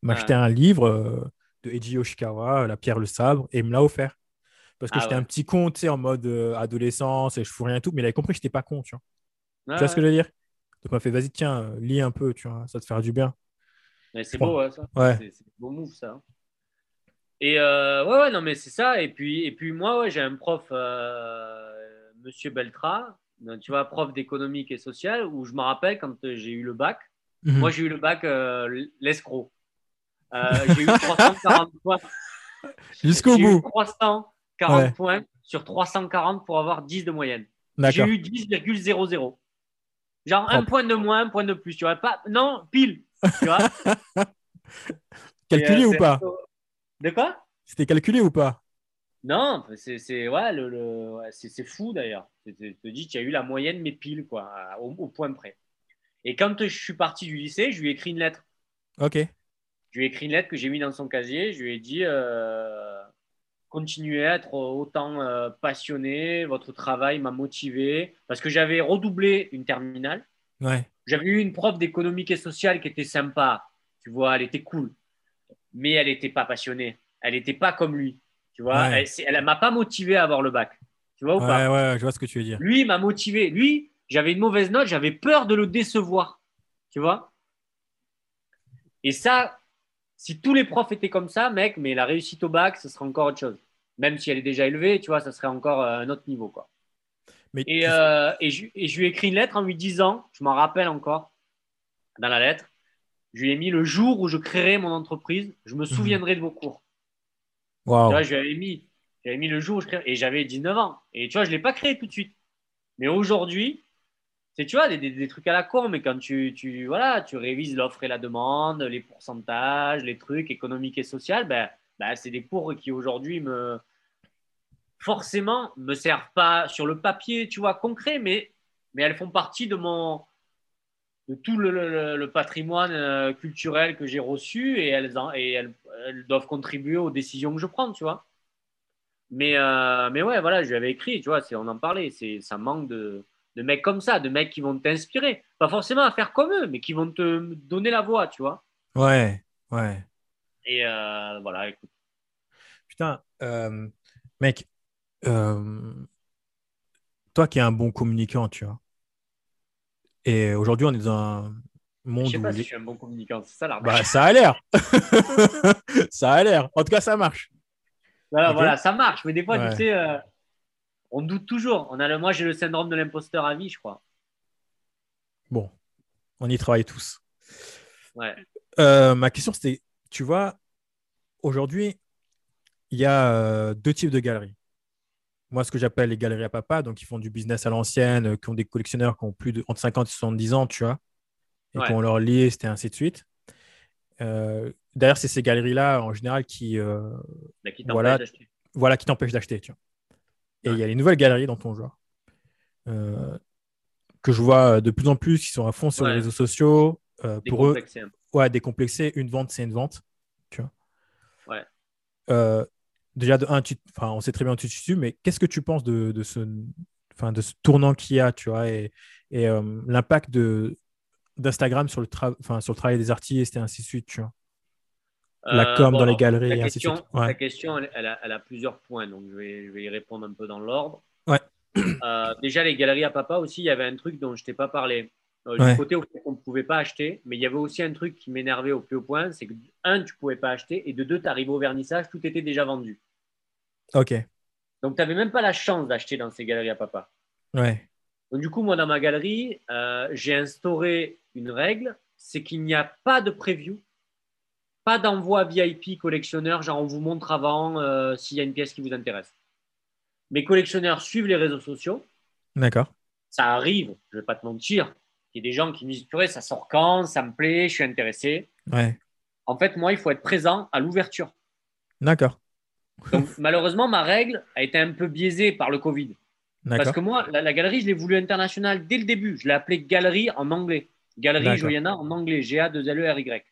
M'acheter Ouais. un livre euh, de Eiji Yoshikawa, La pierre, le sabre, et il me l'a offert. Parce que Ah j'étais un petit con, tu sais, en mode euh, adolescence, et je fous rien et tout, mais il avait compris que j'étais pas con, tu vois. Tu vois ce que je veux dire? Donc, m'a fait, vas-y, tiens, lis un peu, tu vois, ça te fera du bien. Mais c'est beau, ouais, ça. Ouais. C'est beau move, ça. hein. Et euh, ouais, ouais, non, mais c'est ça. Et puis, et puis moi, ouais, j'ai un prof, euh, Monsieur Beltra, tu vois, prof d'économique et social, où je me rappelle quand euh, j'ai eu le bac. Mhm. Moi, j'ai eu le bac euh, l'escroc. J'ai eu 340 points. Jusqu'au J'ai eu bout. 340 Ouais. points sur 340 pour avoir 10 de moyenne. J'ai eu 10,00. Genre un point de moins, un point de plus. Tu vois, pas, non, pile. Tu vois. Calculé euh, ou pas? De quoi? C'était calculé ou pas? Non, c'est ouais, le, le- ouais, c'est c'est fou d'ailleurs. Je te je te dis, tu as eu la moyenne, mais pile, quoi, au, au point près. Et quand je suis parti du lycée, je lui ai écrit une lettre. Ok. Je lui ai écrit une lettre que j'ai mis dans son casier. Je lui ai dit euh, continuez à être autant euh, passionné. Votre travail m'a motivé. Parce que j'avais redoublé une terminale. Ouais. J'avais eu une prof d'économique et sociale qui était sympa. Tu vois, elle était cool. Mais elle n'était pas passionnée. Elle n'était pas comme lui. Tu vois, Ouais. elle ne m'a pas motivé à avoir le bac. Tu vois ou Ouais, pas ouais, je vois ce que tu veux dire. Lui, m'a motivé. Lui, j'avais une mauvaise note. J'avais peur de le décevoir. Tu vois Et ça, si tous les profs étaient comme ça, mec, mais la réussite au bac, ce serait encore autre chose. Même si elle est déjà élevée, tu vois, ça serait encore euh, un autre niveau, quoi. Mais Et, tu- euh, et, je, et je lui ai écrit une lettre en lui disant, je m'en rappelle encore, dans la lettre, je lui ai mis le jour où je créerai mon entreprise, je me souviendrai de vos cours. Tu vois, je lui avais mis, j'avais mis le jour où je créerai, et j'avais 19 ans. Et tu vois, je ne l'ai pas créé tout de suite. Mais aujourd'hui, tu vois, des, trucs à la con, mais quand tu, tu, voilà, tu révises l'offre et la demande, les pourcentages, les trucs économiques et sociaux, ben, ben, c'est des cours qui aujourd'hui me forcément me servent pas sur le papier, tu vois, concret, mais, mais elles font partie de mon de tout le, patrimoine euh, culturel que j'ai reçu et, elles, et elles, doivent contribuer aux décisions que je prends, tu vois. Mais, euh, mais ouais, voilà, je lui avais écrit, tu vois, on en parlait, ça manque de, de mecs comme ça, de mecs qui vont t'inspirer. Pas forcément à faire comme eux, mais qui vont te donner la voie, tu vois. Ouais, ouais. Et euh, voilà, écoute. Putain, euh, mec, euh, toi qui es un bon communicant, tu vois, Et aujourd'hui, on est dans un monde Je sais où. pas si je suis un bon communicant, c'est ça l'arnaque. Bah, ça a l'air. ça a l'air. En tout cas, ça marche. Voilà, voilà, ça marche, mais des fois, Ouais. tu sais, on doute toujours. On a le, moi, j'ai le syndrome de l'imposteur à vie, je crois. Bon, on y travaille tous. Ouais. Euh, ma question, c'était, tu vois, aujourd'hui, il y a euh, deux types de galeries. Moi, ce que j'appelle les galeries à papa, donc ils font du business à l'ancienne, euh, qui ont des collectionneurs qui ont plus de entre 50 et 70 ans, tu vois, et Ouais. qui ont leur liste et ainsi de suite. Euh, D'ailleurs, c'est ces galeries-là, en général, qui, euh, t'empêche Voilà. voilà, qui t'empêchent d'acheter. Tu vois. Et il y a les nouvelles galeries dans ton genre euh, que je vois euh, de plus en plus qui sont à fond sur les réseaux sociaux. Euh, pour eux, ouais, décomplexé, une vente, c'est une vente. Tu vois. Ouais. Euh, déjà, de un, tu, on sait très bien où tu te situes, mais qu'est-ce que tu penses de, de ce, de ce tournant qu'il y a, tu vois, et, et euh, l'impact de d'Instagram sur le tra- sur le travail des artistes et ainsi de suite, tu vois. La Euh, com bon, dans les galeries et ainsi de question, suite. Ouais. ta question, elle, elle a, elle a plusieurs points, donc je vais, je vais y répondre un peu dans l'ordre. Ouais. Euh, déjà, les galeries à papa aussi, il y avait un truc dont je t'ai pas parlé. Euh, Ouais. Du côté où on ne pouvait pas acheter, mais il y avait aussi un truc qui m'énervait au plus haut point, c'est que un, tu pouvais pas acheter, et de deux, tu arrivais au vernissage, tout était déjà vendu. Ok. Donc, tu n'avais même pas la chance d'acheter dans ces galeries à papa. Ouais. Donc, du coup, moi, dans ma galerie, euh, j'ai instauré une règle, c'est qu'il n'y a pas de preview, pas d'envoi VIP collectionneur, genre on vous montre avant euh, s'il y a une pièce qui vous intéresse. Mes collectionneurs suivent les réseaux sociaux, D'accord. ça arrive, je ne vais pas te mentir, il y a des gens qui me disent, purée, ça sort quand, ça me plaît, je suis intéressé. Ouais. En fait, moi, il faut être présent à l'ouverture. D'accord. Donc, malheureusement, ma règle a été un peu biaisée par le Covid. Parce que moi, la, la galerie, je l'ai voulu internationale dès le début. Je l'ai appelée galerie en anglais. Galerie. Joyana en anglais. G-A-2-L-E-R-Y.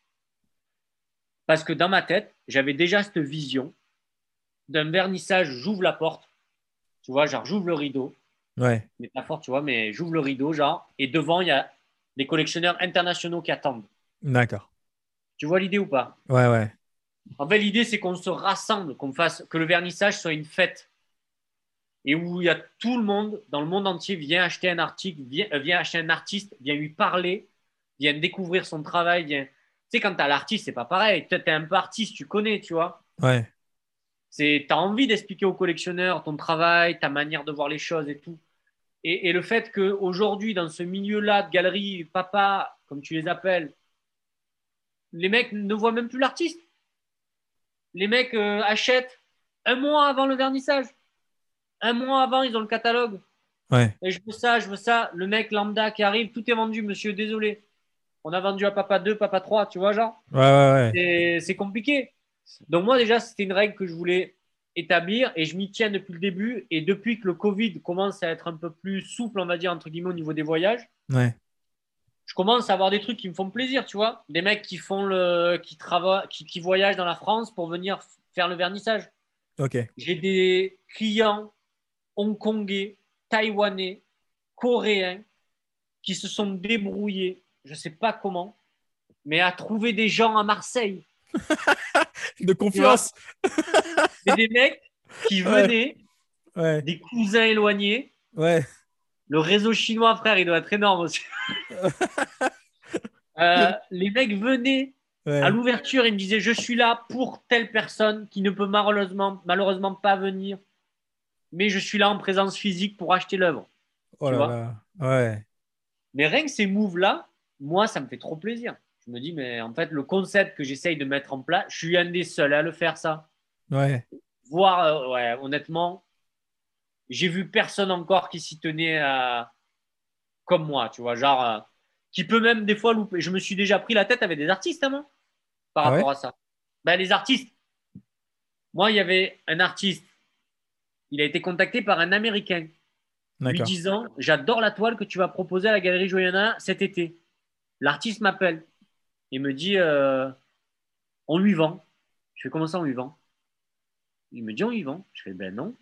Parce que dans ma tête, j'avais déjà cette vision d'un vernissage. J'ouvre la porte. Tu vois, genre, j'ouvre le rideau. Ouais. Métaphore, tu vois, mais j'ouvre le rideau, genre. Et devant, il y a des collectionneurs internationaux qui attendent. D'accord. Tu vois l'idée ou pas? Ouais, ouais. En fait, l'idée, c'est qu'on se rassemble, qu'on fasse, que le vernissage soit une fête. Et où il y a tout le monde, dans le monde entier, vient acheter un article, vient, euh, vient acheter un artiste, vient lui parler, vient découvrir son travail. Vient... Tu sais, quand tu as l'artiste, c'est pas pareil. Tu es un peu artiste, tu connais, tu vois. Ouais. Tu as envie d'expliquer aux collectionneurs ton travail, ta manière de voir les choses et tout. Et, et le fait qu'aujourd'hui, dans ce milieu-là de galeries, papa, comme tu les appelles, les mecs ne voient même plus l'artiste. Les mecs euh, achètent un mois avant le vernissage. Un mois avant, ils ont le catalogue. Ouais. Et je veux ça, je veux ça. Le mec lambda qui arrive, tout est vendu, monsieur, désolé. On a vendu à papa 2, papa 3, tu vois, genre. Ouais, ouais, ouais. C'est- compliqué. Donc moi déjà, c'était une règle que je voulais établir et je m'y tiens depuis le début. Et depuis que le Covid commence à être un peu plus souple, on va dire, entre guillemets, au niveau des voyages, Ouais. je commence à avoir des trucs qui me font plaisir, tu vois. Des mecs qui font le, qui travaillent, qui, qui voyagent dans la France pour venir faire le vernissage. Ok. J'ai des clients hongkongais, taïwanais, coréens qui se sont débrouillés, je ne sais pas comment, mais à trouver des gens à Marseille. De confiance. C'est des mecs qui venaient, Ouais. des cousins éloignés. Ouais. Le réseau chinois, frère, il doit être énorme aussi. Euh, les mecs venaient Ouais. à l'ouverture, ils me disaient Je suis là pour telle personne qui ne peut malheureusement, malheureusement pas venir, mais je suis là en présence physique pour acheter l'œuvre. Oh là là. Ouais. Mais rien que ces moves-là, moi, ça me fait trop plaisir. Je me dis, mais en fait, le concept que j'essaye de mettre en place, je suis un des seuls à le faire, ça. Ouais. Voir, euh, ouais, honnêtement, j'ai vu personne encore qui s'y tenait à- comme moi, tu vois, genre, euh, qui peut même des fois louper. Je me suis déjà pris la tête avec des artistes, hein, moi, par Ah rapport à ça. Ben, les artistes. Moi, il y avait un artiste. Il a été contacté par un Américain lui disant J'adore la toile que tu vas proposer à la Galerie Joyana cet été. L'artiste m'appelle et me dit euh, On lui vend. Je fais Comment ça, on lui vend? Il me dit On lui vend. Je fais Ben non.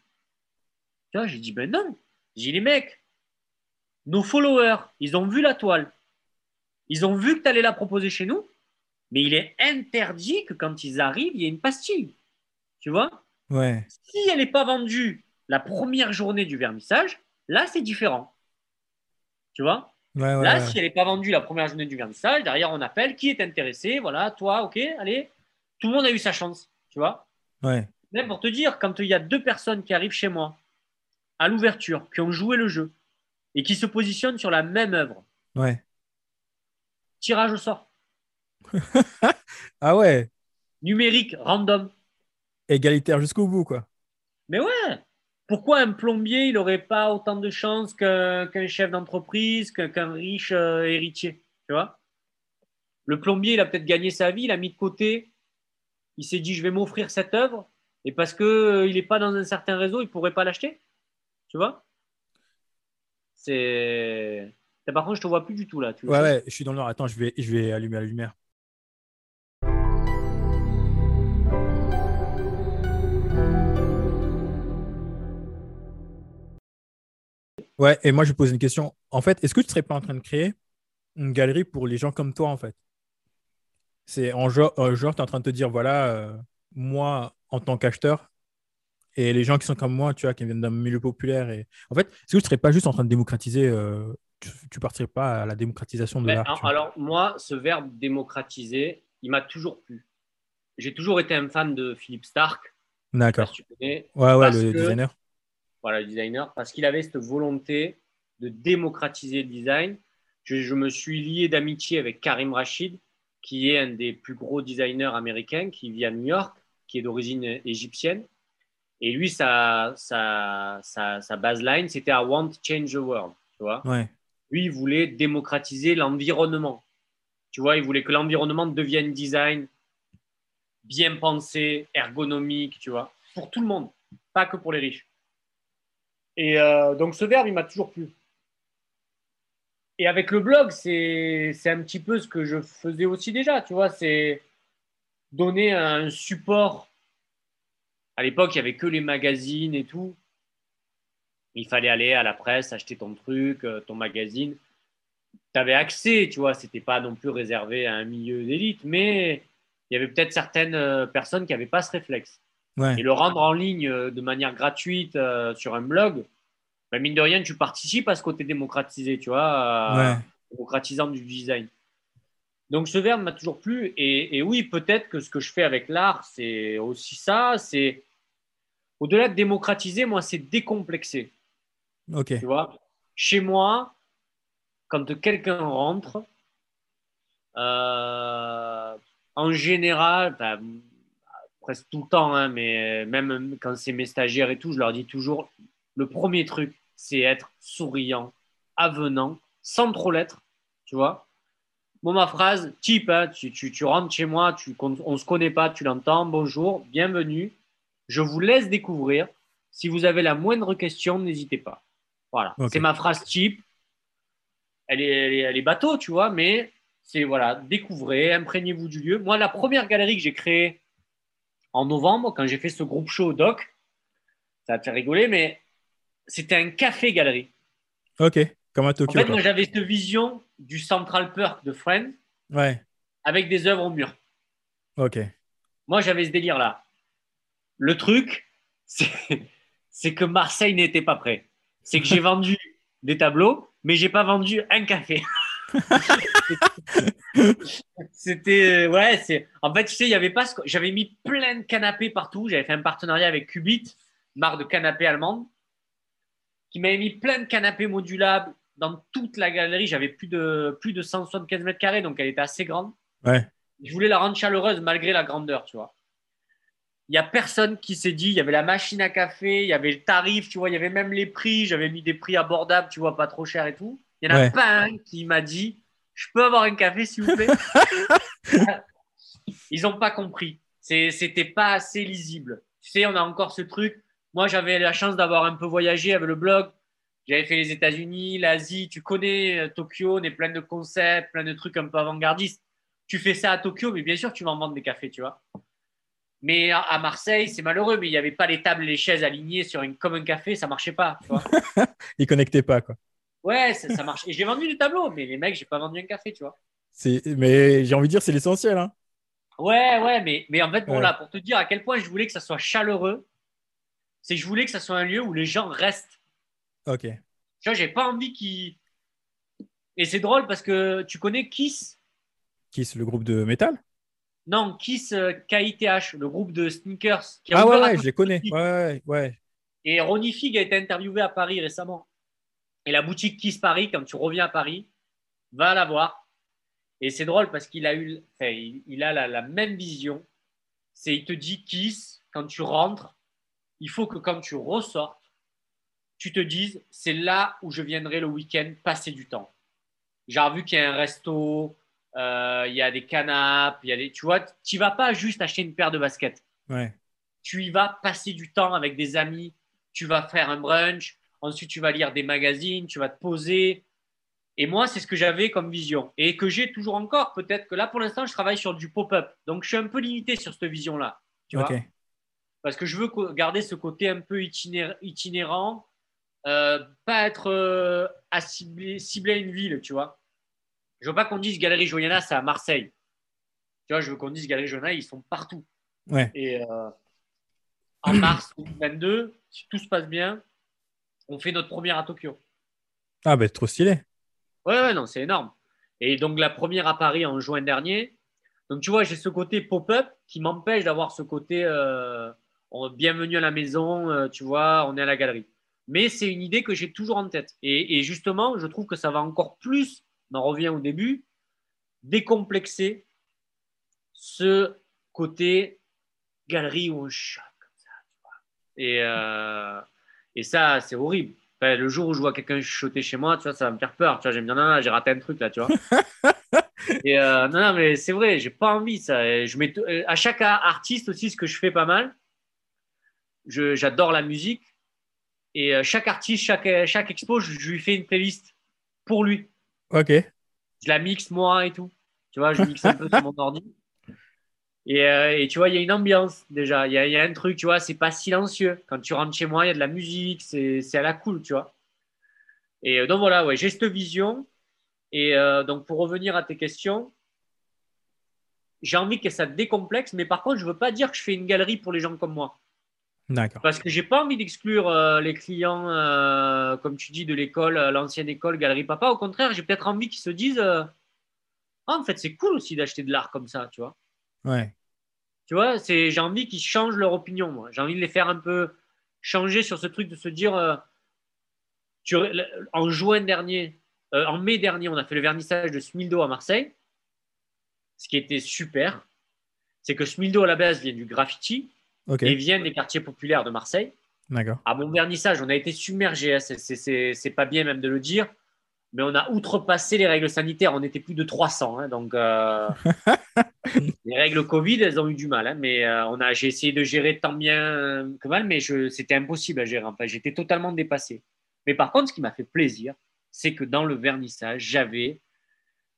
Tu vois, j'ai dit Ben non. J'ai dit Les mecs, nos followers, ils ont vu la toile. Ils ont vu que tu allais la proposer chez nous, mais il est interdit que quand ils arrivent, il y ait une pastille. Tu vois? Ouais. si elle n'est pas vendue la première journée du vernissage, là, c'est différent. Tu vois? Ouais, ouais, Là, si elle n'est pas vendue la première journée du vernissage, derrière, on appelle qui est intéressé. Voilà, toi, ok, allez. Tout le monde a eu sa chance, tu vois. Ouais. Même pour te dire, quand il y a deux personnes qui arrivent chez moi à l'ouverture, qui ont joué le jeu et qui se positionnent sur la même œuvre, Ouais. tirage au sort, Ah ouais, numérique, random. égalitaire jusqu'au bout, quoi. Mais ouais, pourquoi un plombier, il n'aurait pas autant de chances qu'un chef d'entreprise, qu'un riche euh, héritier Tu vois? Le plombier, il a peut-être gagné sa vie, il a mis de côté, il s'est dit, je vais m'offrir cette œuvre, et parce qu'il n'est pas dans un certain réseau, il ne pourrait pas l'acheter. Tu vois? C'est. Par contre, je te vois plus du tout là. Tu Ouais, je suis dans le noir. Attends, je vais, je vais allumer la lumière. Ouais, et moi je pose une question. En fait, est-ce que tu serais pas en train de créer une galerie pour les gens comme toi, en fait? C'est en genre, euh, genre tu es en train de te dire, voilà, euh, moi, en tant qu'acheteur, et les gens qui sont comme moi, tu vois, qui viennent d'un milieu populaire. Et... En fait, est-ce que tu serais pas juste en train de démocratiser euh, tu, tu partirais pas à la démocratisation de Mais, l'art Ben, alors, moi, ce verbe démocratiser, il m'a toujours plu. J'ai toujours été un fan de Philippe Stark. D'accord. Ouais, ouais, le que- designer. Voilà, le designer, parce qu'il avait cette volonté de démocratiser le design. Je, je me suis lié d'amitié avec Karim Rachid, qui est un des plus gros designers américains, qui vit à New York, qui est d'origine égyptienne. Et lui, sa, sa, sa, sa baseline, c'était I want to change the world. Tu vois Ouais, lui, il voulait démocratiser l'environnement. Tu vois, il voulait que l'environnement devienne design bien pensé, ergonomique, tu vois, pour tout le monde, pas que pour les riches. Et euh, donc, ce verbe, il m'a toujours plu. Et avec le blog, c'est un petit peu ce que je faisais aussi déjà, tu vois, c'est donner un support. À l'époque, il n'y avait que les magazines et tout. Il fallait aller à la presse, acheter ton truc, euh, ton magazine. Tu avais accès, tu vois, c'était pas non plus réservé à un milieu d'élite, mais il y avait peut-être certaines euh, personnes qui n'avaient pas ce réflexe. Ouais, Et le rendre en ligne euh, de manière gratuite euh, sur un blog, ben, mine de rien, tu participes à ce côté démocratisé, tu vois, euh, ouais. démocratisant du design. Donc ce verbe m'a toujours plu. Et, et oui, peut-être que ce que je fais avec l'art, c'est aussi ça. C'est au-delà de démocratiser, moi, c'est décomplexer. Ok. Tu vois, chez moi, quand quelqu'un rentre, euh, en général, ben, presque tout le temps, hein, mais même quand c'est mes stagiaires et tout, je leur dis toujours le premier truc, c'est être souriant, avenant, sans trop l'être, tu vois. Bon, ma phrase, type, hein, tu, tu, tu rentres chez moi, tu, on ne se connaît pas, tu l'entends, bonjour, bienvenue, je vous laisse découvrir. Si vous avez la moindre question, n'hésitez pas. Voilà, c'est ma phrase type. Elle est, elle est, elle est bateau, tu vois, mais c'est voilà, découvrez, imprégnez-vous du lieu. Moi, la première galerie que j'ai créée en novembre, quand j'ai fait ce groupe show au doc, ça va te faire rigoler, mais c'était un café-galerie. Ok. Comme à En Tokyo. fait, quoi. moi, j'avais cette vision du Central Perk de Friends Ouais. avec des œuvres au mur. Ok. Moi, j'avais ce délire-là. Le truc, c'est c'est que Marseille n'était pas prêt. C'est que j'ai vendu des tableaux, mais j'ai pas vendu un café. C'était euh, ouais, c'est en fait, tu sais, il y avait pas ce que- j'avais mis plein de canapés partout, j'avais fait un partenariat avec Cubit, marque de canapés allemande, qui m'avait mis plein de canapés modulables dans toute la galerie, j'avais plus de plus de 175 mètres carrés donc elle était assez grande. Ouais. Je voulais la rendre chaleureuse malgré la grandeur, tu vois. Il n'y a personne qui s'est dit, il y avait la machine à café, il y avait le tarif, tu vois, il y avait même les prix, j'avais mis des prix abordables, tu vois, pas trop cher et tout. Il n'y en a Ouais. pas un qui m'a dit, je peux avoir un café s'il vous plaît? Ils n'ont pas compris. C'était pas assez lisible. Tu sais, on a encore ce truc. Moi, j'avais la chance d'avoir un peu voyagé avec le blog. J'avais fait les États-Unis, l'Asie. Tu connais euh, Tokyo, on est plein de concepts, plein de trucs un peu avant-gardistes. Tu fais ça à Tokyo, mais bien sûr, tu vas en vendre des cafés, tu vois. Mais à- à Marseille, c'est malheureux, mais il n'y avait pas les tables et les chaises alignées sur une, comme un café, ça marchait pas. Tu vois. Ils connectaient pas, quoi. Ouais, ça, ça marche. Et j'ai vendu des tableaux, mais les mecs, j'ai pas vendu un café, tu vois. Mais j'ai envie de dire, c'est l'essentiel. Hein. Ouais, ouais, mais, mais en fait, bon, Ouais. là, pour te dire à quel point je voulais que ça soit chaleureux, c'est que je voulais que ça soit un lieu où les gens restent. Ok. Tu vois, j'ai pas envie qu'ils. Et c'est drôle parce que tu connais Kiss? Kiss, le groupe de métal? Non, Kiss euh, KITH, le groupe de sneakers. Qui a ah ouais, ouais je les connais. Ouais, ouais, Et Ronnie Fig a été interviewé à Paris récemment. Et la boutique Kiss Paris, quand tu reviens à Paris, va la voir. Et c'est drôle parce qu'il a eu, enfin, il, a la, la même vision. C'est, il te dit Kiss, quand tu rentres, il faut que quand tu ressortes, tu te dises, c'est là où je viendrai le week-end passer du temps. J'ai vu qu'il y a un resto, euh, il y a des canapes, il y a des, tu vois, tu vas pas juste acheter une paire de baskets. Ouais. Tu y vas passer du temps avec des amis, tu vas faire un brunch, ensuite tu vas lire des magazines, tu vas te poser. Et moi, c'est ce que j'avais comme vision et que j'ai toujours encore. Peut-être que là, pour l'instant, je travaille sur du pop-up. Donc, je suis un peu limité sur cette vision-là. Tu vois? Parce que je veux garder ce côté un peu itinérant euh, pas être euh, à cibler, cibler, une ville, tu vois? Je veux pas qu'on dise Galerie Joyana, c'est à Marseille. Tu vois, je veux qu'on dise Galerie Joyana, ils sont partout. Ouais. Et euh, en mars 2022, si tout se passe bien, on fait notre première à Tokyo. Ah, ben, trop stylé. Ouais, ouais, non, c'est énorme. Et donc, la première à Paris en juin dernier. Donc, tu vois, j'ai ce côté pop-up qui m'empêche d'avoir ce côté bienvenue à la maison, tu vois, on est à la galerie. Mais c'est une idée que j'ai toujours en tête. Et, justement, je trouve que ça va encore plus, on en revient au début, décomplexer ce côté galerie où on choque comme ça. Tu vois. Et, euh, et ça, c'est horrible. le jour où je vois quelqu'un chuchoter chez moi, tu vois, ça va me faire peur. Tu vois, j'ai non, non, j'ai raté un truc là, tu vois. et euh, non, non, mais c'est vrai, j'ai pas envie ça. je mets à chaque artiste aussi, ce que je fais pas mal, j'adore la musique et euh, chaque artiste, chaque, euh, chaque expo, je, lui fais une playlist pour lui. Ok. Je la mixe moi et tout. Tu vois, je mixe un peu sur mon ordi. Et, euh, et, tu vois, il y a une ambiance déjà. Il y, y, a un truc, tu vois, c'est pas silencieux. Quand tu rentres chez moi, il y a de la musique, c'est à la cool, tu vois. Et donc voilà, ouais, j'ai cette vision. Et donc pour revenir à tes questions, j'ai envie que ça décomplexe, mais par contre, je veux pas dire que je fais une galerie pour les gens comme moi. Parce que j'ai pas envie d'exclure euh, les clients, euh, comme tu dis, de l'école, euh, l'ancienne école, Galerie Papa. Au contraire, j'ai peut-être envie qu'ils se disent ah, en fait, c'est cool aussi d'acheter de l'art comme ça, tu vois. Ouais. Tu vois, c'est, j'ai envie qu'ils changent leur opinion, moi. J'ai envie de les faire un peu changer sur ce truc de se dire tu, en juin dernier, en mai dernier, on a fait le vernissage de Smildo à Marseille. Ce qui était super, c'est que Smildo à la base vient du graffiti Okay. Ils viennent des quartiers populaires de Marseille. D'accord. À mon vernissage, on a été submergé. Hein. C'est pas bien même de le dire, mais on a outrepassé les règles sanitaires. On était plus de 300. Hein. donc, euh, les règles Covid, elles ont eu du mal. Hein. mais euh, on a, j'ai essayé de gérer tant bien que mal, mais c'était impossible à gérer. Enfin, j'étais totalement dépassé. Mais par contre, ce qui m'a fait plaisir, c'est que dans le vernissage, j'avais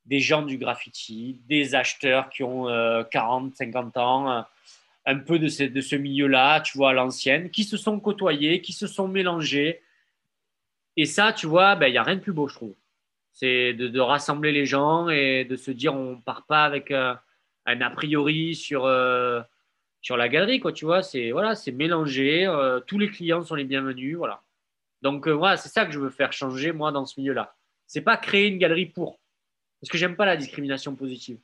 des gens du graffiti, des acheteurs qui ont 40, euh, 50 ans un peu de ce, milieu-là, tu vois, à l'ancienne, qui se sont côtoyés, qui se sont mélangés. Et ça, tu vois, ben, il n'y a rien de plus beau, je trouve. C'est de, rassembler les gens et de se dire, on ne part pas avec euh, a priori sur, euh, sur la galerie, quoi, tu vois. C'est voilà, c'est mélangé, euh, tous les clients sont les bienvenus, voilà. Donc, voilà, c'est ça que je veux faire changer, moi, dans ce milieu-là. C'est pas créer une galerie pour. Parce que j'aime pas la discrimination positive.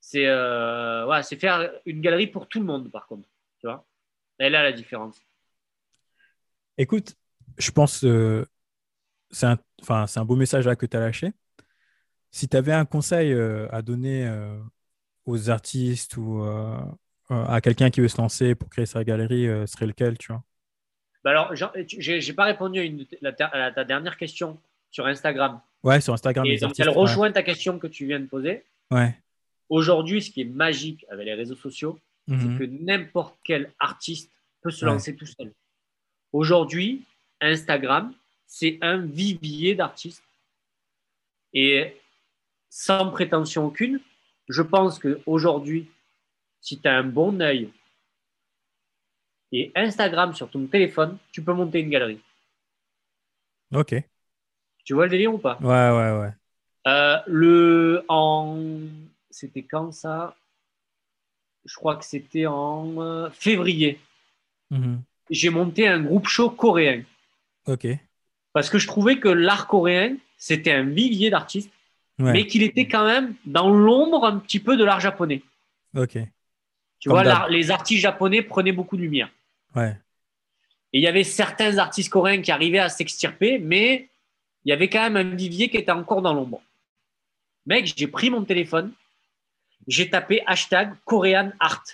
C'est euh, c'est faire une galerie pour tout le monde, par contre. Tu vois Elle a la différence. Écoute, je pense euh, c'est un, un beau message là que tu as lâché. Si tu avais un conseil euh, à donner euh, aux artistes ou à quelqu'un qui veut se lancer pour créer sa galerie, serait lequel, tu vois? Bah alors, j'ai pas répondu à, une, ta dernière question sur Instagram. Ouais, sur Instagram. Et elle rejoint ta question que tu viens de poser. Ouais. Aujourd'hui, ce qui est magique avec les réseaux sociaux, c'est mhm. que n'importe quel artiste peut se lancer tout seul. Aujourd'hui, Instagram, c'est un vivier d'artistes. Et sans prétention aucune, je pense qu'aujourd'hui, si tu as un bon œil et Instagram sur ton téléphone, tu peux monter une galerie. Ok. Tu vois le délire ou pas? Ouais, ouais, ouais. Euh, le, en c'était quand ça? Je crois que c'était en euh, février. Mhm. J'ai monté un groupe show coréen. Ok. Parce que je trouvais que l'art coréen c'était un vivier d'artistes, Ouais. mais qu'il était quand même dans l'ombre un petit peu de l'art japonais. Ok. Tu Comme vois, les artistes japonais prenaient beaucoup de lumière. Ouais. Et il y avait certains artistes coréens qui arrivaient à s'extirper, mais il y avait quand même un vivier qui était encore dans l'ombre. Mec, j'ai pris mon téléphone, j'ai tapé hashtag Korean Art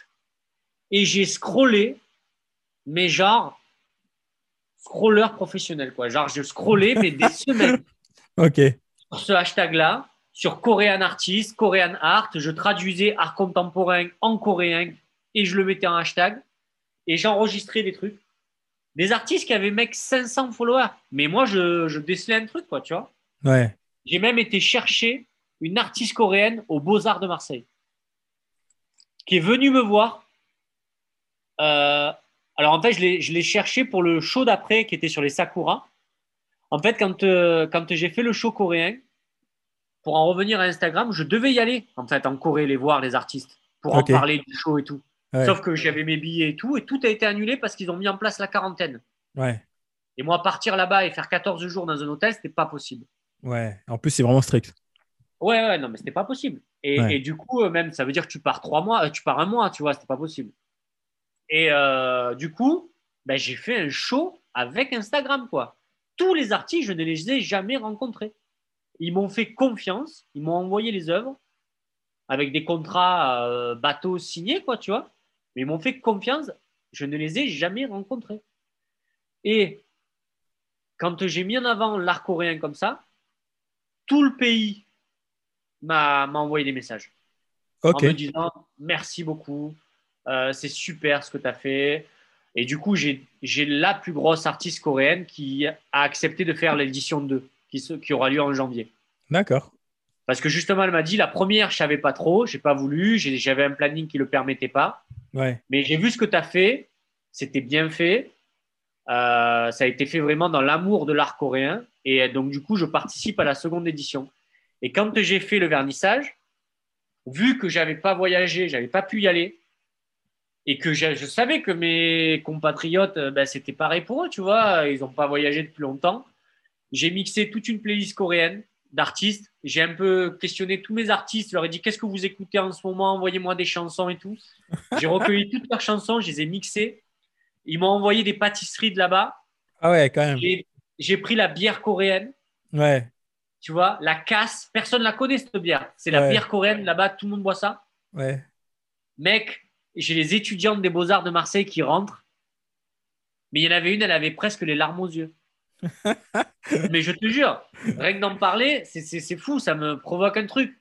et j'ai scrollé, mais genre scroller professionnel, quoi. Genre, je scrollais, mais des semaines Ok. sur ce hashtag-là, sur Korean Artist, Korean Art. Je traduisais art contemporain en coréen et je le mettais en hashtag et j'enregistrais des trucs. Des artistes qui avaient, mec, 500 followers. Mais moi, je, je décelais un truc, quoi, tu vois. Ouais. J'ai même été chercher une artiste coréenne aux Beaux-Arts de Marseille qui est venue me voir. Euh, alors, en fait, je l'ai- je l'ai cherché pour le show d'après qui était sur les Sakura. En fait, quand, euh, quand j'ai fait le show coréen, pour en revenir à Instagram, je devais y aller, en fait, en Corée, les voir, les artistes, pour en parler du show et tout. Ouais. Sauf que j'avais mes billets et tout, et tout a été annulé parce qu'ils ont mis en place la quarantaine. Ouais. Et moi, partir là-bas et faire 14 jours dans un hôtel, c'était pas possible. Ouais. En plus, c'est vraiment strict. Ouais, ouais, non, mais c'était pas possible. Et, Ouais. et du coup, euh, même, ça veut dire que tu pars trois mois, euh, tu pars un mois, tu vois, c'était pas possible. Et euh, du coup, ben, j'ai fait un show avec Instagram, quoi. Tous les artistes, je ne les ai jamais rencontrés. Ils m'ont fait confiance, ils m'ont envoyé les œuvres avec des contrats euh, bateaux signés, quoi, tu vois. Mais ils m'ont fait confiance, je ne les ai jamais rencontrés. Et quand j'ai mis en avant l'art coréen comme ça, tout le pays m'a envoyé des messages en me disant merci beaucoup, euh, c'est super ce que tu as fait. Et du coup, j'ai la plus grosse artiste coréenne qui a accepté de faire l'édition 2, qui, se- qui aura lieu en janvier. D'accord. Parce que justement, elle m'a dit la première, je savais pas trop, j'ai pas voulu, j'avais un planning qui le permettait pas. Ouais. Mais j'ai vu ce que tu as fait, c'était bien fait. Euh, ça a été fait vraiment dans l'amour de l'art coréen. Et donc, du coup, je participe à la seconde édition. Et quand j'ai fait le vernissage, vu que j'avais pas voyagé, j'avais pas pu y aller, et que je, je savais que mes compatriotes, euh, ben, c'était pareil pour eux, tu vois, ils n'ont pas voyagé depuis longtemps, j'ai mixé toute une playlist coréenne d'artistes. J'ai un peu questionné tous mes artistes, je leur ai dit qu'est-ce que vous écoutez en ce moment, envoyez-moi des chansons et tout. J'ai recueilli toutes leurs chansons, je les ai mixées. Ils m'ont envoyé des pâtisseries de là-bas. Ah ouais, quand même. J'ai- pris la bière coréenne, Ouais. tu vois, la casse. Personne ne la connaît, cette bière. C'est la Ouais. bière coréenne, là-bas, tout le monde boit ça. Ouais. Mec, j'ai les étudiantes des Beaux-Arts de Marseille qui rentrent. Mais il y en avait une, elle avait presque les larmes aux yeux. Mais je te jure, rien que d'en parler, c'est- fou, ça me provoque un truc.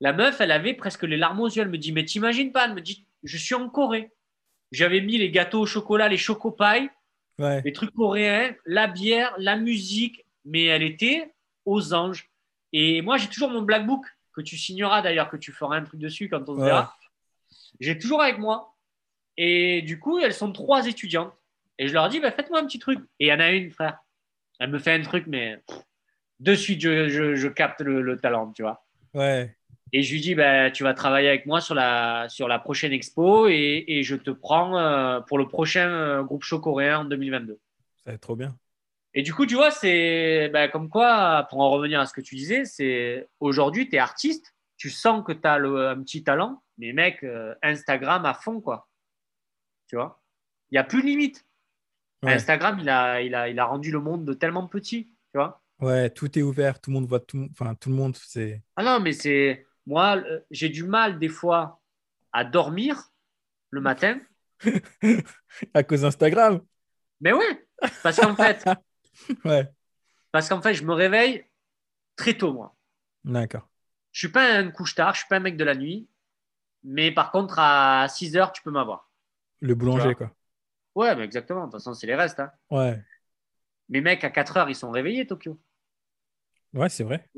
La meuf, elle avait presque les larmes aux yeux. Elle me dit, mais t'imagines pas Elle me dit, je suis en Corée. J'avais mis les gâteaux au chocolat, les chocopailles, Ouais. les trucs coréens, la bière, la musique, mais elle était aux anges. Et moi, j'ai toujours mon black book, que tu signeras d'ailleurs, que tu feras un truc dessus quand on se Ouais. verra. J'ai toujours avec moi. Et du coup, elles sont trois étudiantes. Et je leur dis, bah, faites-moi un petit truc. Et il y en a une, frère. Elle me fait un truc, mais de suite, je, je- je capte le, le talent, tu vois. Ouais. Et je lui dis, bah, tu vas travailler avec moi sur la, sur la prochaine expo et, et je te prends euh, pour le prochain euh, groupe show coréen en 2022. Ça va être trop bien. Et du coup, tu vois, c'est ben, comme quoi, pour en revenir à ce que tu disais, c'est aujourd'hui, tu es artiste, tu sens que tu as un petit talent, mais mec, euh, Instagram à fond, quoi. Tu vois? Il n'y a plus de limite. Ouais. Instagram, il a, il, a, il a rendu le monde tellement petit, tu vois Ouais, tout est ouvert, tout le monde voit tout, enfin tout le monde, c'est. Ah non, mais c'est. Moi, euh, j'ai du mal des fois à dormir le matin. à cause d'Instagram. Mais ouais, parce qu'en fait, Ouais. parce qu'en fait, je me réveille très tôt, moi. D'accord. Je suis pas un couche-tard, je suis pas un mec de la nuit. Mais par contre, à 6 heures, tu peux m'avoir. Le boulanger, quoi. Ouais, mais exactement. De toute façon, c'est les restes. hein. Ouais. Mes mecs, à 4 heures, ils sont réveillés, Tokyo. Ouais, c'est vrai.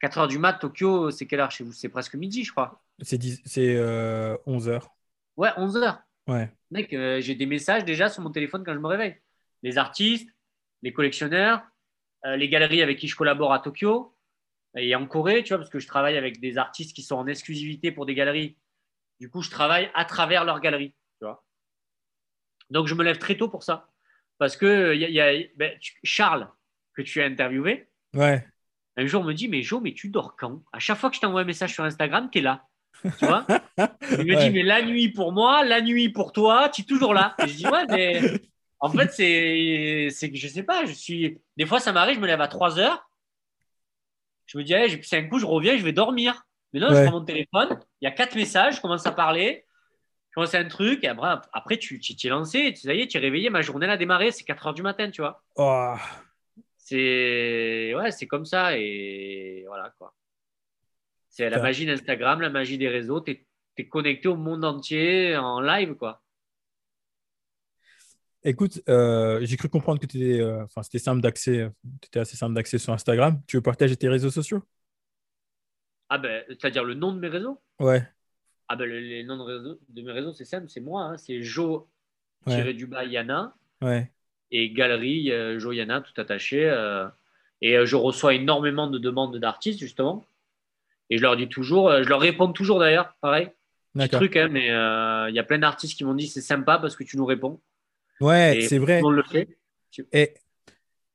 4 heures du mat, Tokyo, c'est quelle heure chez vous? C'est presque midi, je crois. C'est dix- c'est euh, 11 heures. Ouais, 11 heures. Ouais. Mec, euh, j'ai des messages déjà sur mon téléphone quand je me réveille. Les artistes, les collectionneurs, euh, les galeries avec qui je collabore à Tokyo et en Corée, tu vois, parce que je travaille avec des artistes qui sont en exclusivité pour des galeries. Du coup, je travaille à travers leurs galeries. Donc, je me lève très tôt pour ça. Parce que il y a, il y a- ben, Charles, que tu as interviewé, Ouais. un jour me dit Mais Jo, mais tu dors quand? À chaque fois que je t'envoie un message sur Instagram, tu es là. Tu vois? Il me dit Mais la nuit pour moi, la nuit pour toi, tu es toujours là. Et je dis Ouais, mais en fait, c'est que je sais pas. Je suis... Des fois, ça m'arrive, je me lève à 3 heures. Je me dis c'est un coup, je reviens, je vais dormir. Mais non, je prends mon téléphone, il y a quatre messages, je commence à parler. Commence un truc, et après, après tu t'es lancé, tu tu es réveillé, ma journée a démarré, c'est 4 heures du matin, tu vois. Oh c'est ouais, c'est comme ça et voilà quoi. C'est la magie d'Instagram, la magie des réseaux. Tu es, connecté au monde entier en live quoi. Écoute, euh, j'ai cru comprendre que étais, euh, c'était simple d'accès, étais assez simple d'accès sur Instagram. Tu veux partager tes réseaux sociaux? Ah ben, c'est-à-dire le nom de mes réseaux? Ouais. Ah ben, les noms de, mes réseaux, c'est simple, c'est moi, hein. c'est Jo ouais. du Yana. Ouais et galerie euh, Joyana, tout attaché. Euh, et euh, je reçois énormément de demandes d'artistes, justement. Et je leur dis toujours, je leur réponds toujours d'ailleurs, pareil. Petit truc, hein, mais il y a plein d'artistes qui m'ont dit c'est sympa parce que tu nous réponds. Ouais, c'est vrai. On le fait. Et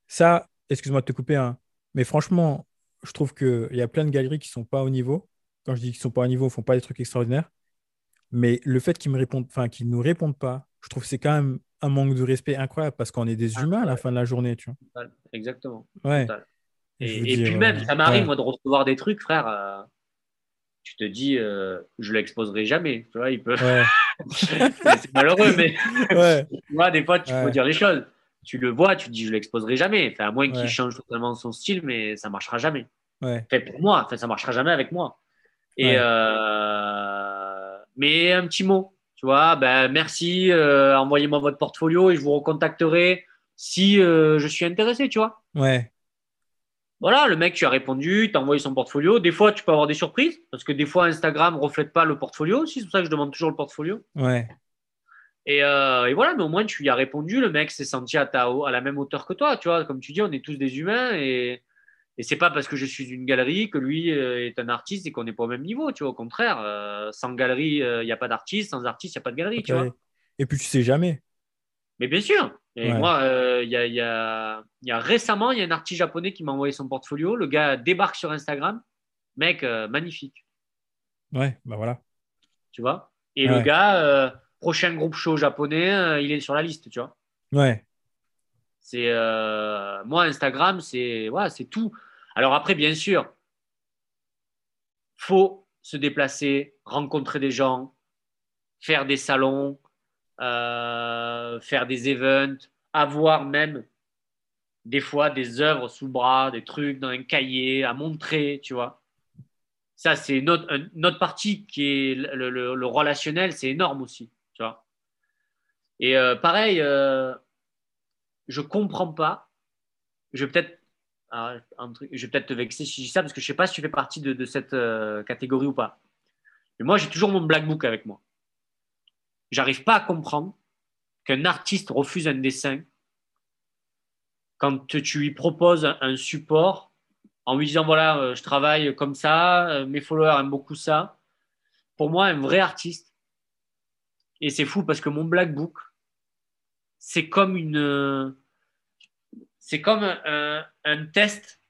ça, excuse-moi de te couper, hein, mais franchement, je trouve qu'il y a plein de galeries qui ne sont pas au niveau. Quand je dis qu'ils ne sont pas au niveau, ils ne font pas des trucs extraordinaires. Mais le fait qu'ils me répondent, enfin, qu'ils nous répondent pas, je trouve que c'est quand même un manque de respect incroyable parce qu'on est des humains à la fin de la journée, tu vois. Exactement. Ouais. Et, puis même, ça m'arrive moi de recevoir des trucs, frère. Euh, tu te dis, euh, je l'exposerai jamais. Tu vois, il peut. c'est malheureux, mais ouais. des fois, tu peux dire les choses. Tu le vois, tu te dis, je l'exposerai jamais. Enfin, à moins qu'il change totalement son style, mais ça marchera jamais. Enfin, pour moi, enfin, ça marchera jamais avec moi. Et euh, mais un petit mot, tu vois, ben, merci, euh, envoyez-moi votre portfolio et je vous recontacterai si euh, je suis intéressé, tu vois. Ouais. Voilà, le mec, tu as répondu, tu as envoyé son portfolio. Des fois, tu peux avoir des surprises parce que des fois, Instagram ne reflète pas le portfolio aussi. C'est pour ça que je demande toujours le portfolio. Ouais. Et, euh, et, voilà, mais au moins, tu y as répondu. Le mec s'est senti à, ta, à la même hauteur que toi. Tu vois, comme tu dis, on est tous des humains et et c'est pas parce que je suis une galerie que lui euh, est un artiste et qu'on n'est pas au même niveau, tu vois. Au contraire, euh, sans galerie, il euh, n'y a pas d'artiste, sans artiste, il n'y a pas de galerie, tu vois. Et puis tu sais jamais. Mais bien sûr. Et moi, il y, a, y, a, y, a, récemment, il y a un artiste japonais qui m'a envoyé son portfolio. Le gars débarque sur Instagram. Mec, magnifique. Ouais, bah voilà. Tu vois Et le gars, prochain groupe show japonais, il est sur la liste, tu vois. Ouais. C'est moi Instagram, c'est ouais, c'est tout. Alors après, bien sûr, faut se déplacer, rencontrer des gens, faire des salons, euh, faire des events, avoir même des fois des œuvres sous le bras, des trucs dans un cahier à montrer, tu vois. Ça, c'est notre, notre partie qui est le, relationnel, c'est énorme aussi, tu vois. Et euh, pareil, euh, je comprends pas. Je vais peut-être ah, je peut-être te vexer si je dis ça parce que je sais pas si tu fais partie de, cette euh, catégorie ou pas. Mais moi, j'ai toujours mon black book avec moi. J'arrive pas à comprendre qu'un artiste refuse un dessin quand tu lui proposes un, support en lui disant voilà, euh, je travaille comme ça, euh, mes followers aiment beaucoup ça. Pour moi, un vrai artiste, et c'est fou parce que mon black book, c'est comme une c'est comme un, test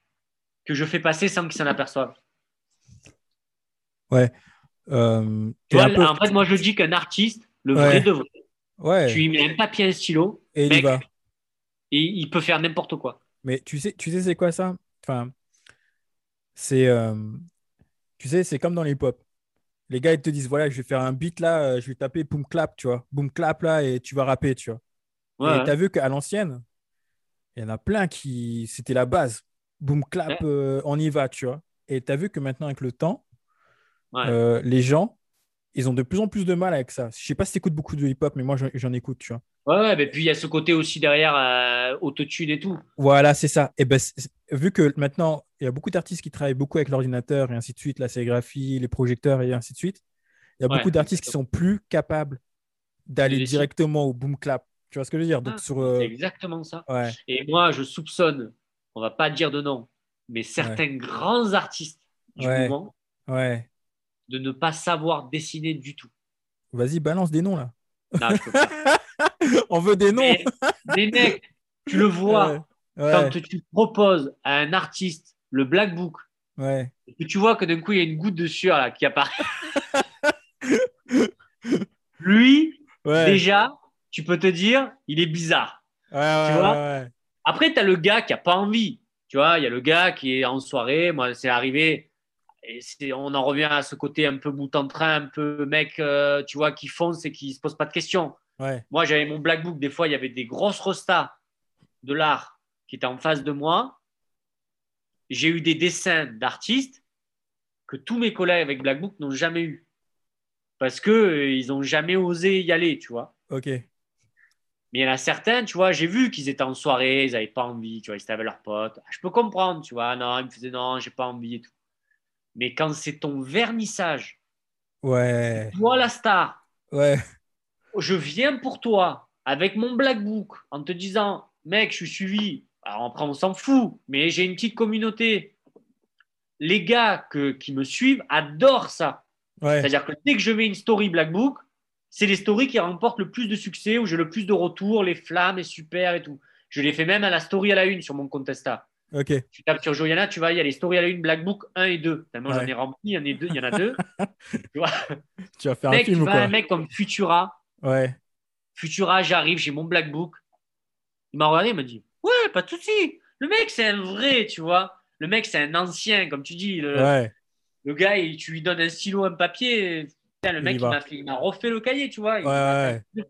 que je fais passer sans qu'ils s'en aperçoivent. Ouais. Euh, en fait, moi, je dis qu'un artiste, le vrai de vrai, ouais. tu lui mets un papier, un stylo, et il va. Et il peut faire n'importe quoi. Mais tu sais, tu sais c'est quoi ça? Enfin, c'est, euh, tu sais, c'est comme dans les hop Les gars, ils te disent, voilà, je vais faire un beat là, euh, je vais taper boom clap, tu vois, boom clap là, et tu vas rapper, tu vois. Ouais, et tu as vu qu'à l'ancienne, il y en a plein qui. C'était la base. Boom, clap, euh, on y va, tu vois. Et tu as vu que maintenant, avec le temps, euh, les gens, ils ont de plus en plus de mal avec ça. Je sais pas si tu écoutes beaucoup de hip-hop, mais moi, j'en écoute, tu vois. Ouais, mais puis il y a ce côté aussi derrière euh, autotune et tout. Voilà, c'est ça. Et ben, vu que maintenant, il y a beaucoup d'artistes qui travaillent beaucoup avec l'ordinateur et ainsi de suite, la sérigraphie, les projecteurs et ainsi de suite, il y a beaucoup d'artistes qui sont plus capables d'aller directement au boom clap tu vois ce que je veux dire? Donc, ah, euh, C'est exactement ça. Et moi, je soupçonne, on va pas dire de nom, mais certains grands artistes du moment ouais. de ne pas savoir dessiner du tout. Vas-y, balance des noms là. on veut des noms. des mecs, tu le vois, quand tu proposes à un artiste le Black Book, Ouais. et que tu vois que d'un coup, il y a une goutte de sueur là, qui apparaît. Lui, déjà, tu peux te dire, il est bizarre. Ouais, ouais, vois ouais. Après, tu as le gars qui n'a pas envie. Tu vois, il y a le gars qui est en soirée. Moi, c'est arrivé. Et on en revient à ce côté un peu bout en train, un peu mec, euh, tu vois, qui fonce et qui se pose pas de questions. Ouais. Moi, j'avais mon black book. Des fois, il y avait des grosses restas de l'art qui étaient en face de moi. J'ai eu des dessins d'artistes que tous mes collègues avec black book n'ont jamais eu. Parce qu'ils n'ont jamais osé y aller, tu vois. Ok. Mais il y en a certains, tu vois, j'ai vu qu'ils étaient en soirée, ils n'avaient pas envie, tu vois, ils étaient avec leurs potes. Ah, Je peux comprendre, tu vois, non, ils me faisaient non, j'ai pas envie et tout. Mais quand c'est ton vernissage, Ouais. toi la star, Ouais. je viens pour toi avec mon black book en te disant, mec, je suis suivi. Alors après, on s'en fout, mais j'ai une petite communauté. Les gars que, qui me suivent adorent ça. Ouais. C'est-à-dire que dès que je mets une story Black Book, c'est les stories qui remportent le plus de succès, où j'ai le plus de retours, les flammes est super et tout. Je l'ai fait même à la story à la une sur mon Contesta. Ok. Tu tapes sur Joyana, tu vas, il y a les stories à la une Black Book 1 et 2. Tellement j'en ai rempli, il y en a deux. Il y en a deux. tu vois, Tu vas faire un mec, tu film ou quoi un mec comme Futura. Ouais. Futura, j'arrive, j'ai mon Black Book. Il m'a regardé, il m'a dit Ouais, pas de souci. Le mec, c'est un vrai, tu vois. Le mec, c'est un ancien, comme tu dis. Le, Ouais. le gars, il- tu lui donnes un stylo, un papier. Le mec, il m'a fait- il m'a refait le cahier, tu vois. Ouais, ouais.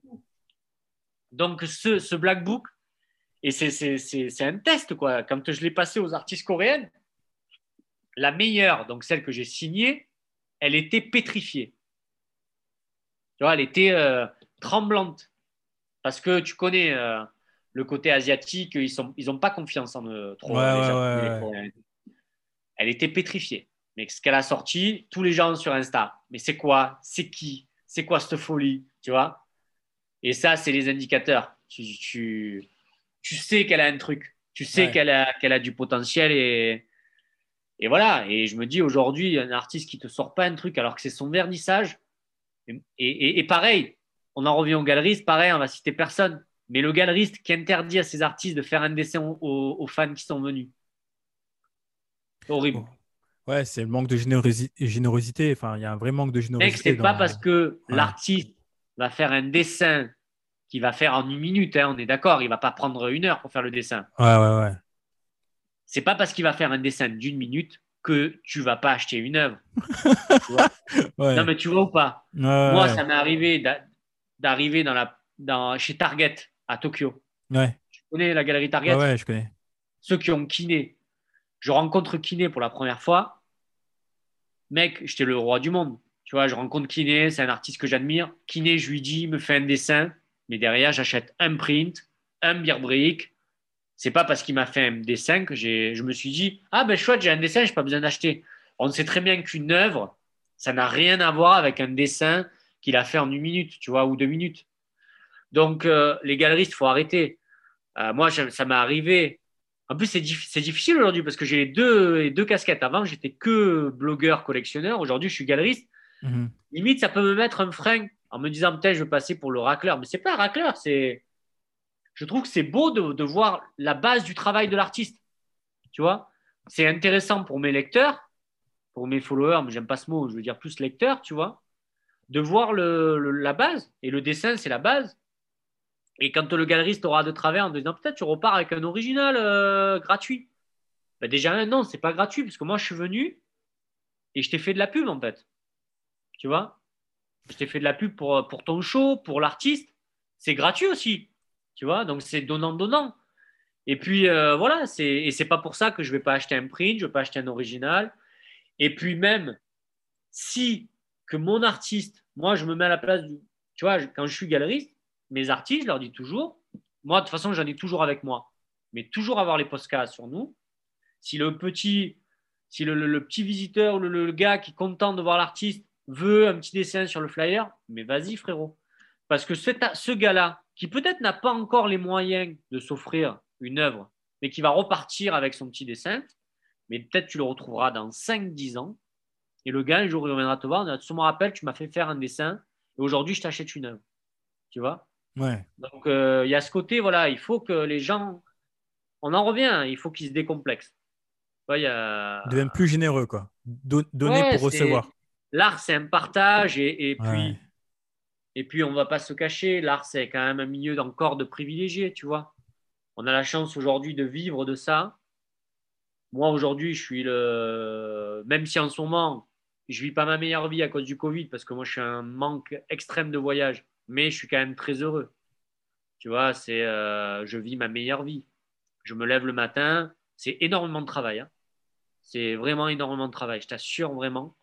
Donc, ce, ce Black Book, et c'est- c'est c'est- c'est un test, quoi. Quand je l'ai passé aux artistes coréennes, la meilleure, donc celle que j'ai signée, elle était pétrifiée. Tu vois, elle était euh, tremblante. Parce que tu connais euh, le côté asiatique, ils n'ont ils ont pas confiance en eux trop. Ouais, les ouais, ouais. Elle était pétrifiée. Mais ce qu'elle a sorti, tous les gens sur Insta. Mais c'est quoi? C'est qui? C'est quoi cette folie? Tu vois? Et ça, c'est les indicateurs. Tu, tu, tu sais qu'elle a un truc. Tu sais Ouais. qu'elle a, qu'elle a du potentiel et, et voilà. Et je me dis aujourd'hui, un artiste qui te sort pas un truc alors que c'est son vernissage. Et, et- et pareil, on en revient au galeriste. Pareil, on va citer personne. Mais le galeriste qui interdit à ses artistes de faire un dessin aux, aux fans qui sont venus. Horrible. Ouais, c'est le manque de générosi- générosité. Enfin, il y a un vrai manque de Mec, générosité. c'est pas parce que Ouais. l'artiste va faire un dessin qu'il va faire en une minute, hein, on est d'accord, il va pas prendre une heure pour faire le dessin. Ouais, ouais, ouais. C'est pas parce qu'il va faire un dessin d'une minute que tu vas pas acheter une œuvre. Ouais. Non, mais tu vois ou pas? Ouais, Moi, ça m'est arrivé d'a- d'arriver dans la, dans, chez Target à Tokyo. Ouais. Tu connais la galerie Target? Ouais, ouais, je connais. Ceux qui ont kiné. Je rencontre kiné pour la première fois. Mec, j'étais le roi du monde. Tu vois, je rencontre kiné, c'est un artiste que j'admire. Kiné, je lui dis, me fait un dessin, mais derrière, j'achète un print, un beer brick. C'est pas parce qu'il m'a fait un dessin que je me suis dit, ah ben chouette, j'ai un dessin, j'ai pas besoin d'acheter. On sait très bien qu'une œuvre, ça n'a rien à voir avec un dessin qu'il a fait en une minute, tu vois, ou deux minutes. Donc, euh, les galeristes, il faut arrêter. Euh, moi, ça m'est arrivé. En plus, c'est dif- c'est difficile aujourd'hui parce que j'ai les deux, les deux casquettes. Avant, j'étais que blogueur, collectionneur. Aujourd'hui, je suis galeriste. Mhm. Limite, ça peut me mettre un frein en me disant peut-être je veux passer pour le racleur. Mais c'est pas un racleur. C'est, je trouve que c'est beau de, de voir la base du travail de l'artiste. Tu vois, c'est intéressant pour mes lecteurs, pour mes followers, mais j'aime pas ce mot. Je veux dire plus lecteurs, tu vois, de voir le, le- la base. Et le dessin, c'est la base. Et quand le galeriste aura de travers en disant peut-être tu repars avec un original euh, gratuit. Ben déjà, non, c'est pas gratuit parce que moi, je suis venu et je t'ai fait de la pub en fait. Tu vois? Je t'ai fait de la pub pour, pour ton show, pour l'artiste. C'est gratuit aussi. Tu vois? Donc c'est donnant-donnant. Et puis euh, voilà, c'est, et c'est pas pour ça que je vais pas acheter un print, je vais pas acheter un original. Et puis même, si que mon artiste, moi je me mets à la place du. Tu vois, quand je suis galeriste, mes artistes, je leur dis toujours, moi de toute façon j'en ai toujours avec moi, mais toujours avoir les postcards sur nous. Si le petit, si le, petit visiteur ou le, gars qui est content de voir l'artiste veut un petit dessin sur le flyer, mais vas-y frérot. Parce que ce, gars-là, qui peut-être n'a pas encore les moyens de s'offrir une œuvre, mais qui va repartir avec son petit dessin, mais peut-être tu le retrouveras dans 5-10 ans. Et le gars, un jour, il reviendra te voir, tu me rappelles, tu m'as fait faire un dessin, et aujourd'hui, je t'achète une œuvre. Tu vois? Ouais. Donc, euh, il y a ce côté, voilà, il faut que les gens. On en revient, il faut qu'ils se décomplexent. Ouais, y a... Deviennent plus généreux, quoi. Don- donner Ouais, pour recevoir. L'art, c'est un partage et, et puis, et puis on va pas se cacher, l'art, c'est quand même un milieu encore de privilégiés, tu vois. On a la chance aujourd'hui de vivre de ça. Moi, aujourd'hui, je suis le. Même si en ce moment, je vis pas ma meilleure vie à cause du Covid, parce que moi, je suis un manque extrême de voyage, mais je suis quand même très heureux. Tu vois, c'est. euh, je vis ma meilleure vie. Je me lève le matin, c'est énormément de travail. hein. C'est vraiment énormément de travail, je t'assure vraiment.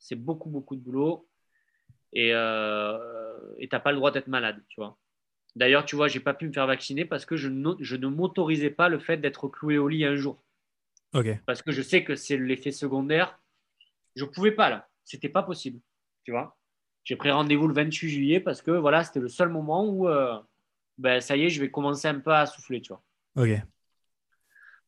C'est beaucoup, beaucoup de boulot. Et euh, et t'as pas le droit d'être malade, tu vois. D'ailleurs, tu vois, j'ai pas pu me faire vacciner parce que je, no- je ne m'autorisais pas le fait d'être cloué au lit un jour. Parce que je sais que c'est l'effet secondaire. Je pouvais pas là. C'était pas possible, tu vois. J'ai pris rendez-vous le 28 juillet parce que voilà, c'était le seul moment où, euh, ben, ça y est, je vais commencer un peu à souffler, tu vois. Ok.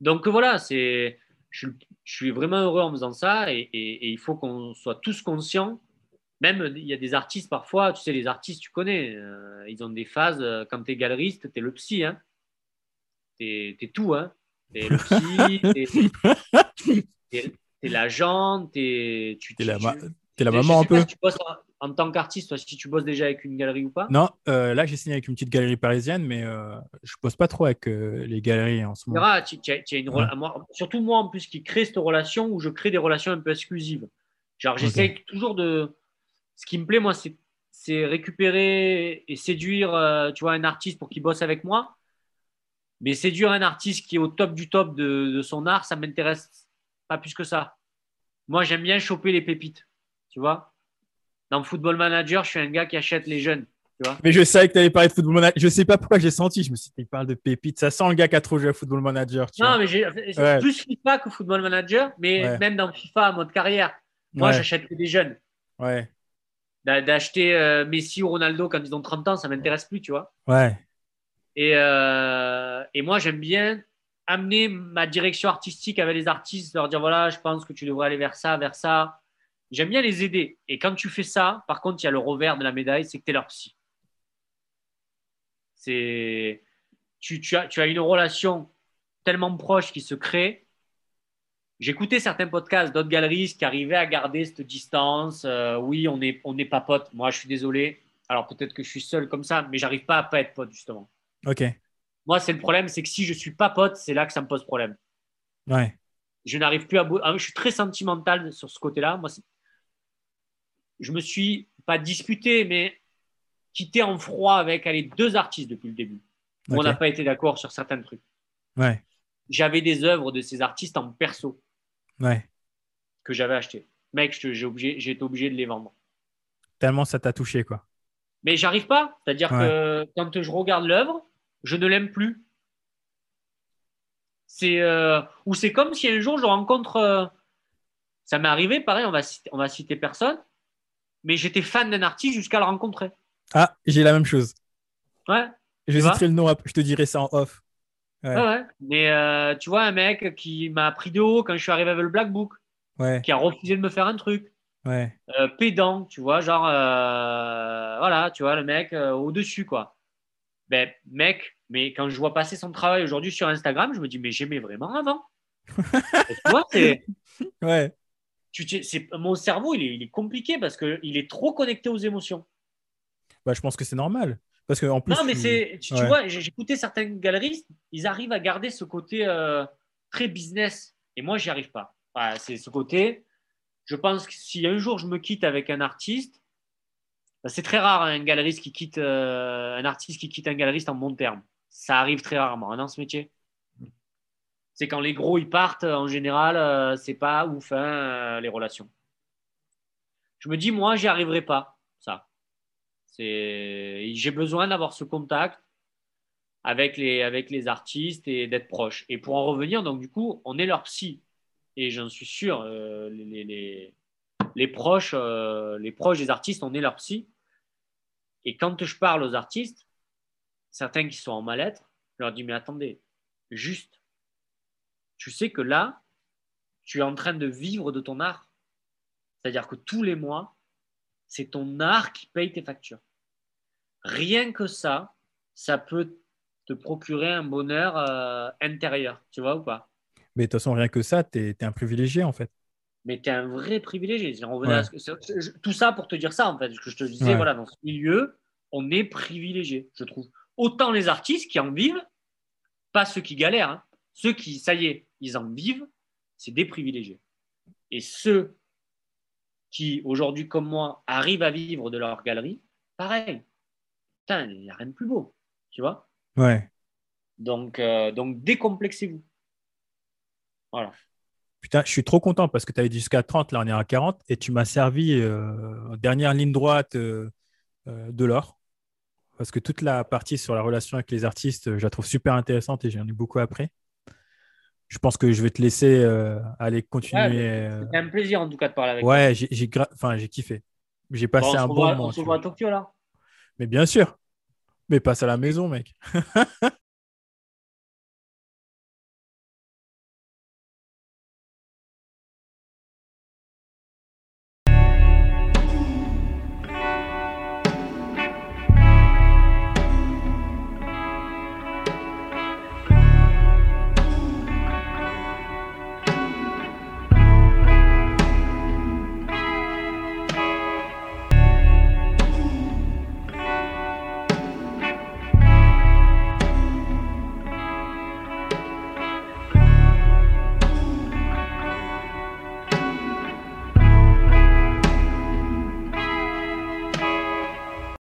Donc voilà, c'est, je, je suis vraiment heureux en faisant ça et, et- et il faut qu'on soit tous conscients. Même il y a des artistes parfois, tu sais, les artistes, tu connais, euh, ils ont des phases. euh, Quand tu es galeriste, tu es le psy, hein. tu es, tout. Hein. Tu es le psy, tu es, l'agent, t'es- tu T'es la, tu- tu- t'es la maman un peu. si tu bosses en, en tant qu'artiste, si tu bosses déjà avec une galerie ou pas. Non, euh, là, j'ai signé avec une petite galerie parisienne, mais euh, je bosse pas trop avec euh, les galeries en ce moment. tu- tu as- tu as une Ouais. rela- moi- surtout moi en plus qui crée cette relation où je crée des relations un peu exclusives. Genre j'essaie toujours de. Ce qui me plaît moi, c'est c'est récupérer et séduire, euh, tu vois, un artiste pour qu'il bosse avec moi. Mais séduire un artiste qui est au top du top de, de son art, ça m'intéresse pas plus que ça. Moi, j'aime bien choper les pépites, tu vois. Dans Football Manager, je suis un gars qui achète les jeunes, tu vois. Mais je savais que tu allais parler de football manager. Je sais pas pourquoi j'ai senti. Je me suis dit, il parle de pépites. Ça sent le gars qui a trop joué à football manager. Tu Non, vois. mais j'ai Ouais. plus FIFA que Football Manager, mais Ouais. même dans FIFA, mode carrière, moi, ouais, j'achète que des jeunes. ouais, D'a- D'acheter euh, Messi ou Ronaldo quand ils ont 30 ans, ça m'intéresse plus, tu vois. ouais. Et, euh, et moi, j'aime bien amener ma direction artistique avec les artistes, leur dire voilà, je pense que tu devrais aller vers ça, vers ça. J'aime bien les aider. Et quand tu fais ça, par contre, il y a le revers de la médaille, c'est que tu es leur psy. C'est tu, tu as, tu as une relation tellement proche qui se crée. J'écoutais certains podcasts d'autres galeristes qui arrivaient à garder cette distance. Euh, oui, on n'est on n'est pas potes. Moi, je suis désolé. Alors peut-être que je suis seul comme ça, mais j'arrive pas à pas être pote, justement. Ok. Moi, c'est le problème, c'est que si je suis pas pote, c'est là que ça me pose problème. Ouais. Je n'arrive plus à. ah, Je suis très sentimental sur ce côté-là. Moi, je me suis pas disputé, mais quitté en froid avec allez, deux artistes depuis le début. Où On n'a pas été d'accord sur certains trucs. Ouais. J'avais des œuvres de ces artistes en perso Ouais. que j'avais achetées. Mec, j'ai été obligé de les vendre. Tellement ça t'a touché, quoi. Mais j'arrive pas. C'est-à-dire que quand je regarde l'œuvre, je ne l'aime plus. C'est euh, ou c'est comme si un jour je rencontre. euh, ça m'est arrivé, pareil, on va citer, on va citer personne, mais j'étais fan d'un artiste jusqu'à le rencontrer. Ah, j'ai la même chose. Ouais, Je citerai le nom, je te dirai ça en off. Ouais. ouais, ouais. Mais euh, tu vois, un mec qui m'a pris de haut quand je suis arrivé avec le Black Book, Ouais, qui a refusé de me faire un truc, ouais. euh, pédant, tu vois, genre, euh, voilà, tu vois, le mec euh, au-dessus, quoi. Ben, mec, mais quand je vois passer son travail aujourd'hui sur Instagram, je me dis, mais j'aimais vraiment avant. Tu vois, c'est, Ouais. Tu, c'est, mon cerveau, il est, il est compliqué parce qu'il est trop connecté aux émotions. Bah, je pense que c'est normal. Parce que en plus. non, mais tu- c'est, tu, vois, j'ai- j'écoutais certains galeristes, ils arrivent à garder ce côté euh, très business. Et moi, j'y arrive pas. Voilà, c'est ce côté. Je pense que si un jour je me quitte avec un artiste, bah, c'est très rare hein, un galeriste qui quitte euh, un artiste qui quitte un galeriste en bon terme. Ça arrive très rarement hein, dans ce métier. C'est quand les gros ils partent, en général, euh, c'est pas ouf hein, euh, les relations. Je me dis, moi, j'y arriverai pas, ça. J'ai besoin d'avoir ce contact avec les, avec les artistes et d'être proche. Et pour en revenir, donc du coup, on est leur psy. Et j'en suis sûr, euh, les, les, les, proches, les proches des artistes, on est leur psy. Et quand je parle aux artistes, certains qui sont en mal-être, je leur dis, mais attendez, juste, tu sais que là, tu es en train de vivre de ton art. C'est-à-dire que tous les mois, c'est ton art qui paye tes factures. Rien que ça, ça peut te procurer un bonheur euh, intérieur, tu vois ou pas? Mais de toute façon, rien que ça, tu es, un privilégié en fait. Mais tu es un vrai privilégié. tout ça pour te dire ça en fait. Ce que je te disais, voilà, dans ce milieu, on est privilégié, je trouve. Autant les artistes qui en vivent, pas ceux qui galèrent, hein. ceux qui, ça y est, ils en vivent, c'est des privilégiés. Et ceux qui, aujourd'hui comme moi, arrivent à vivre de leur galerie, pareil. Putain, il n'y a rien de plus beau, tu vois Ouais. Donc, euh, donc décomplexez-vous. Voilà. Putain, je suis trop content parce que tu avais dit jusqu'à 30, là on est à 40, et tu m'as servi euh, dernière ligne droite euh, euh, de l'or. Parce que toute la partie sur la relation avec les artistes, je la trouve super intéressante et j'en ai beaucoup appris. Je pense que je vais te laisser aller continuer. C'était un plaisir en tout cas de parler avec toi. Ouais, j'ai enfin, kiffé. J'ai passé un bon moment. On se voit à Tokyo là Mais bien sûr. Mais passe à la maison, mec.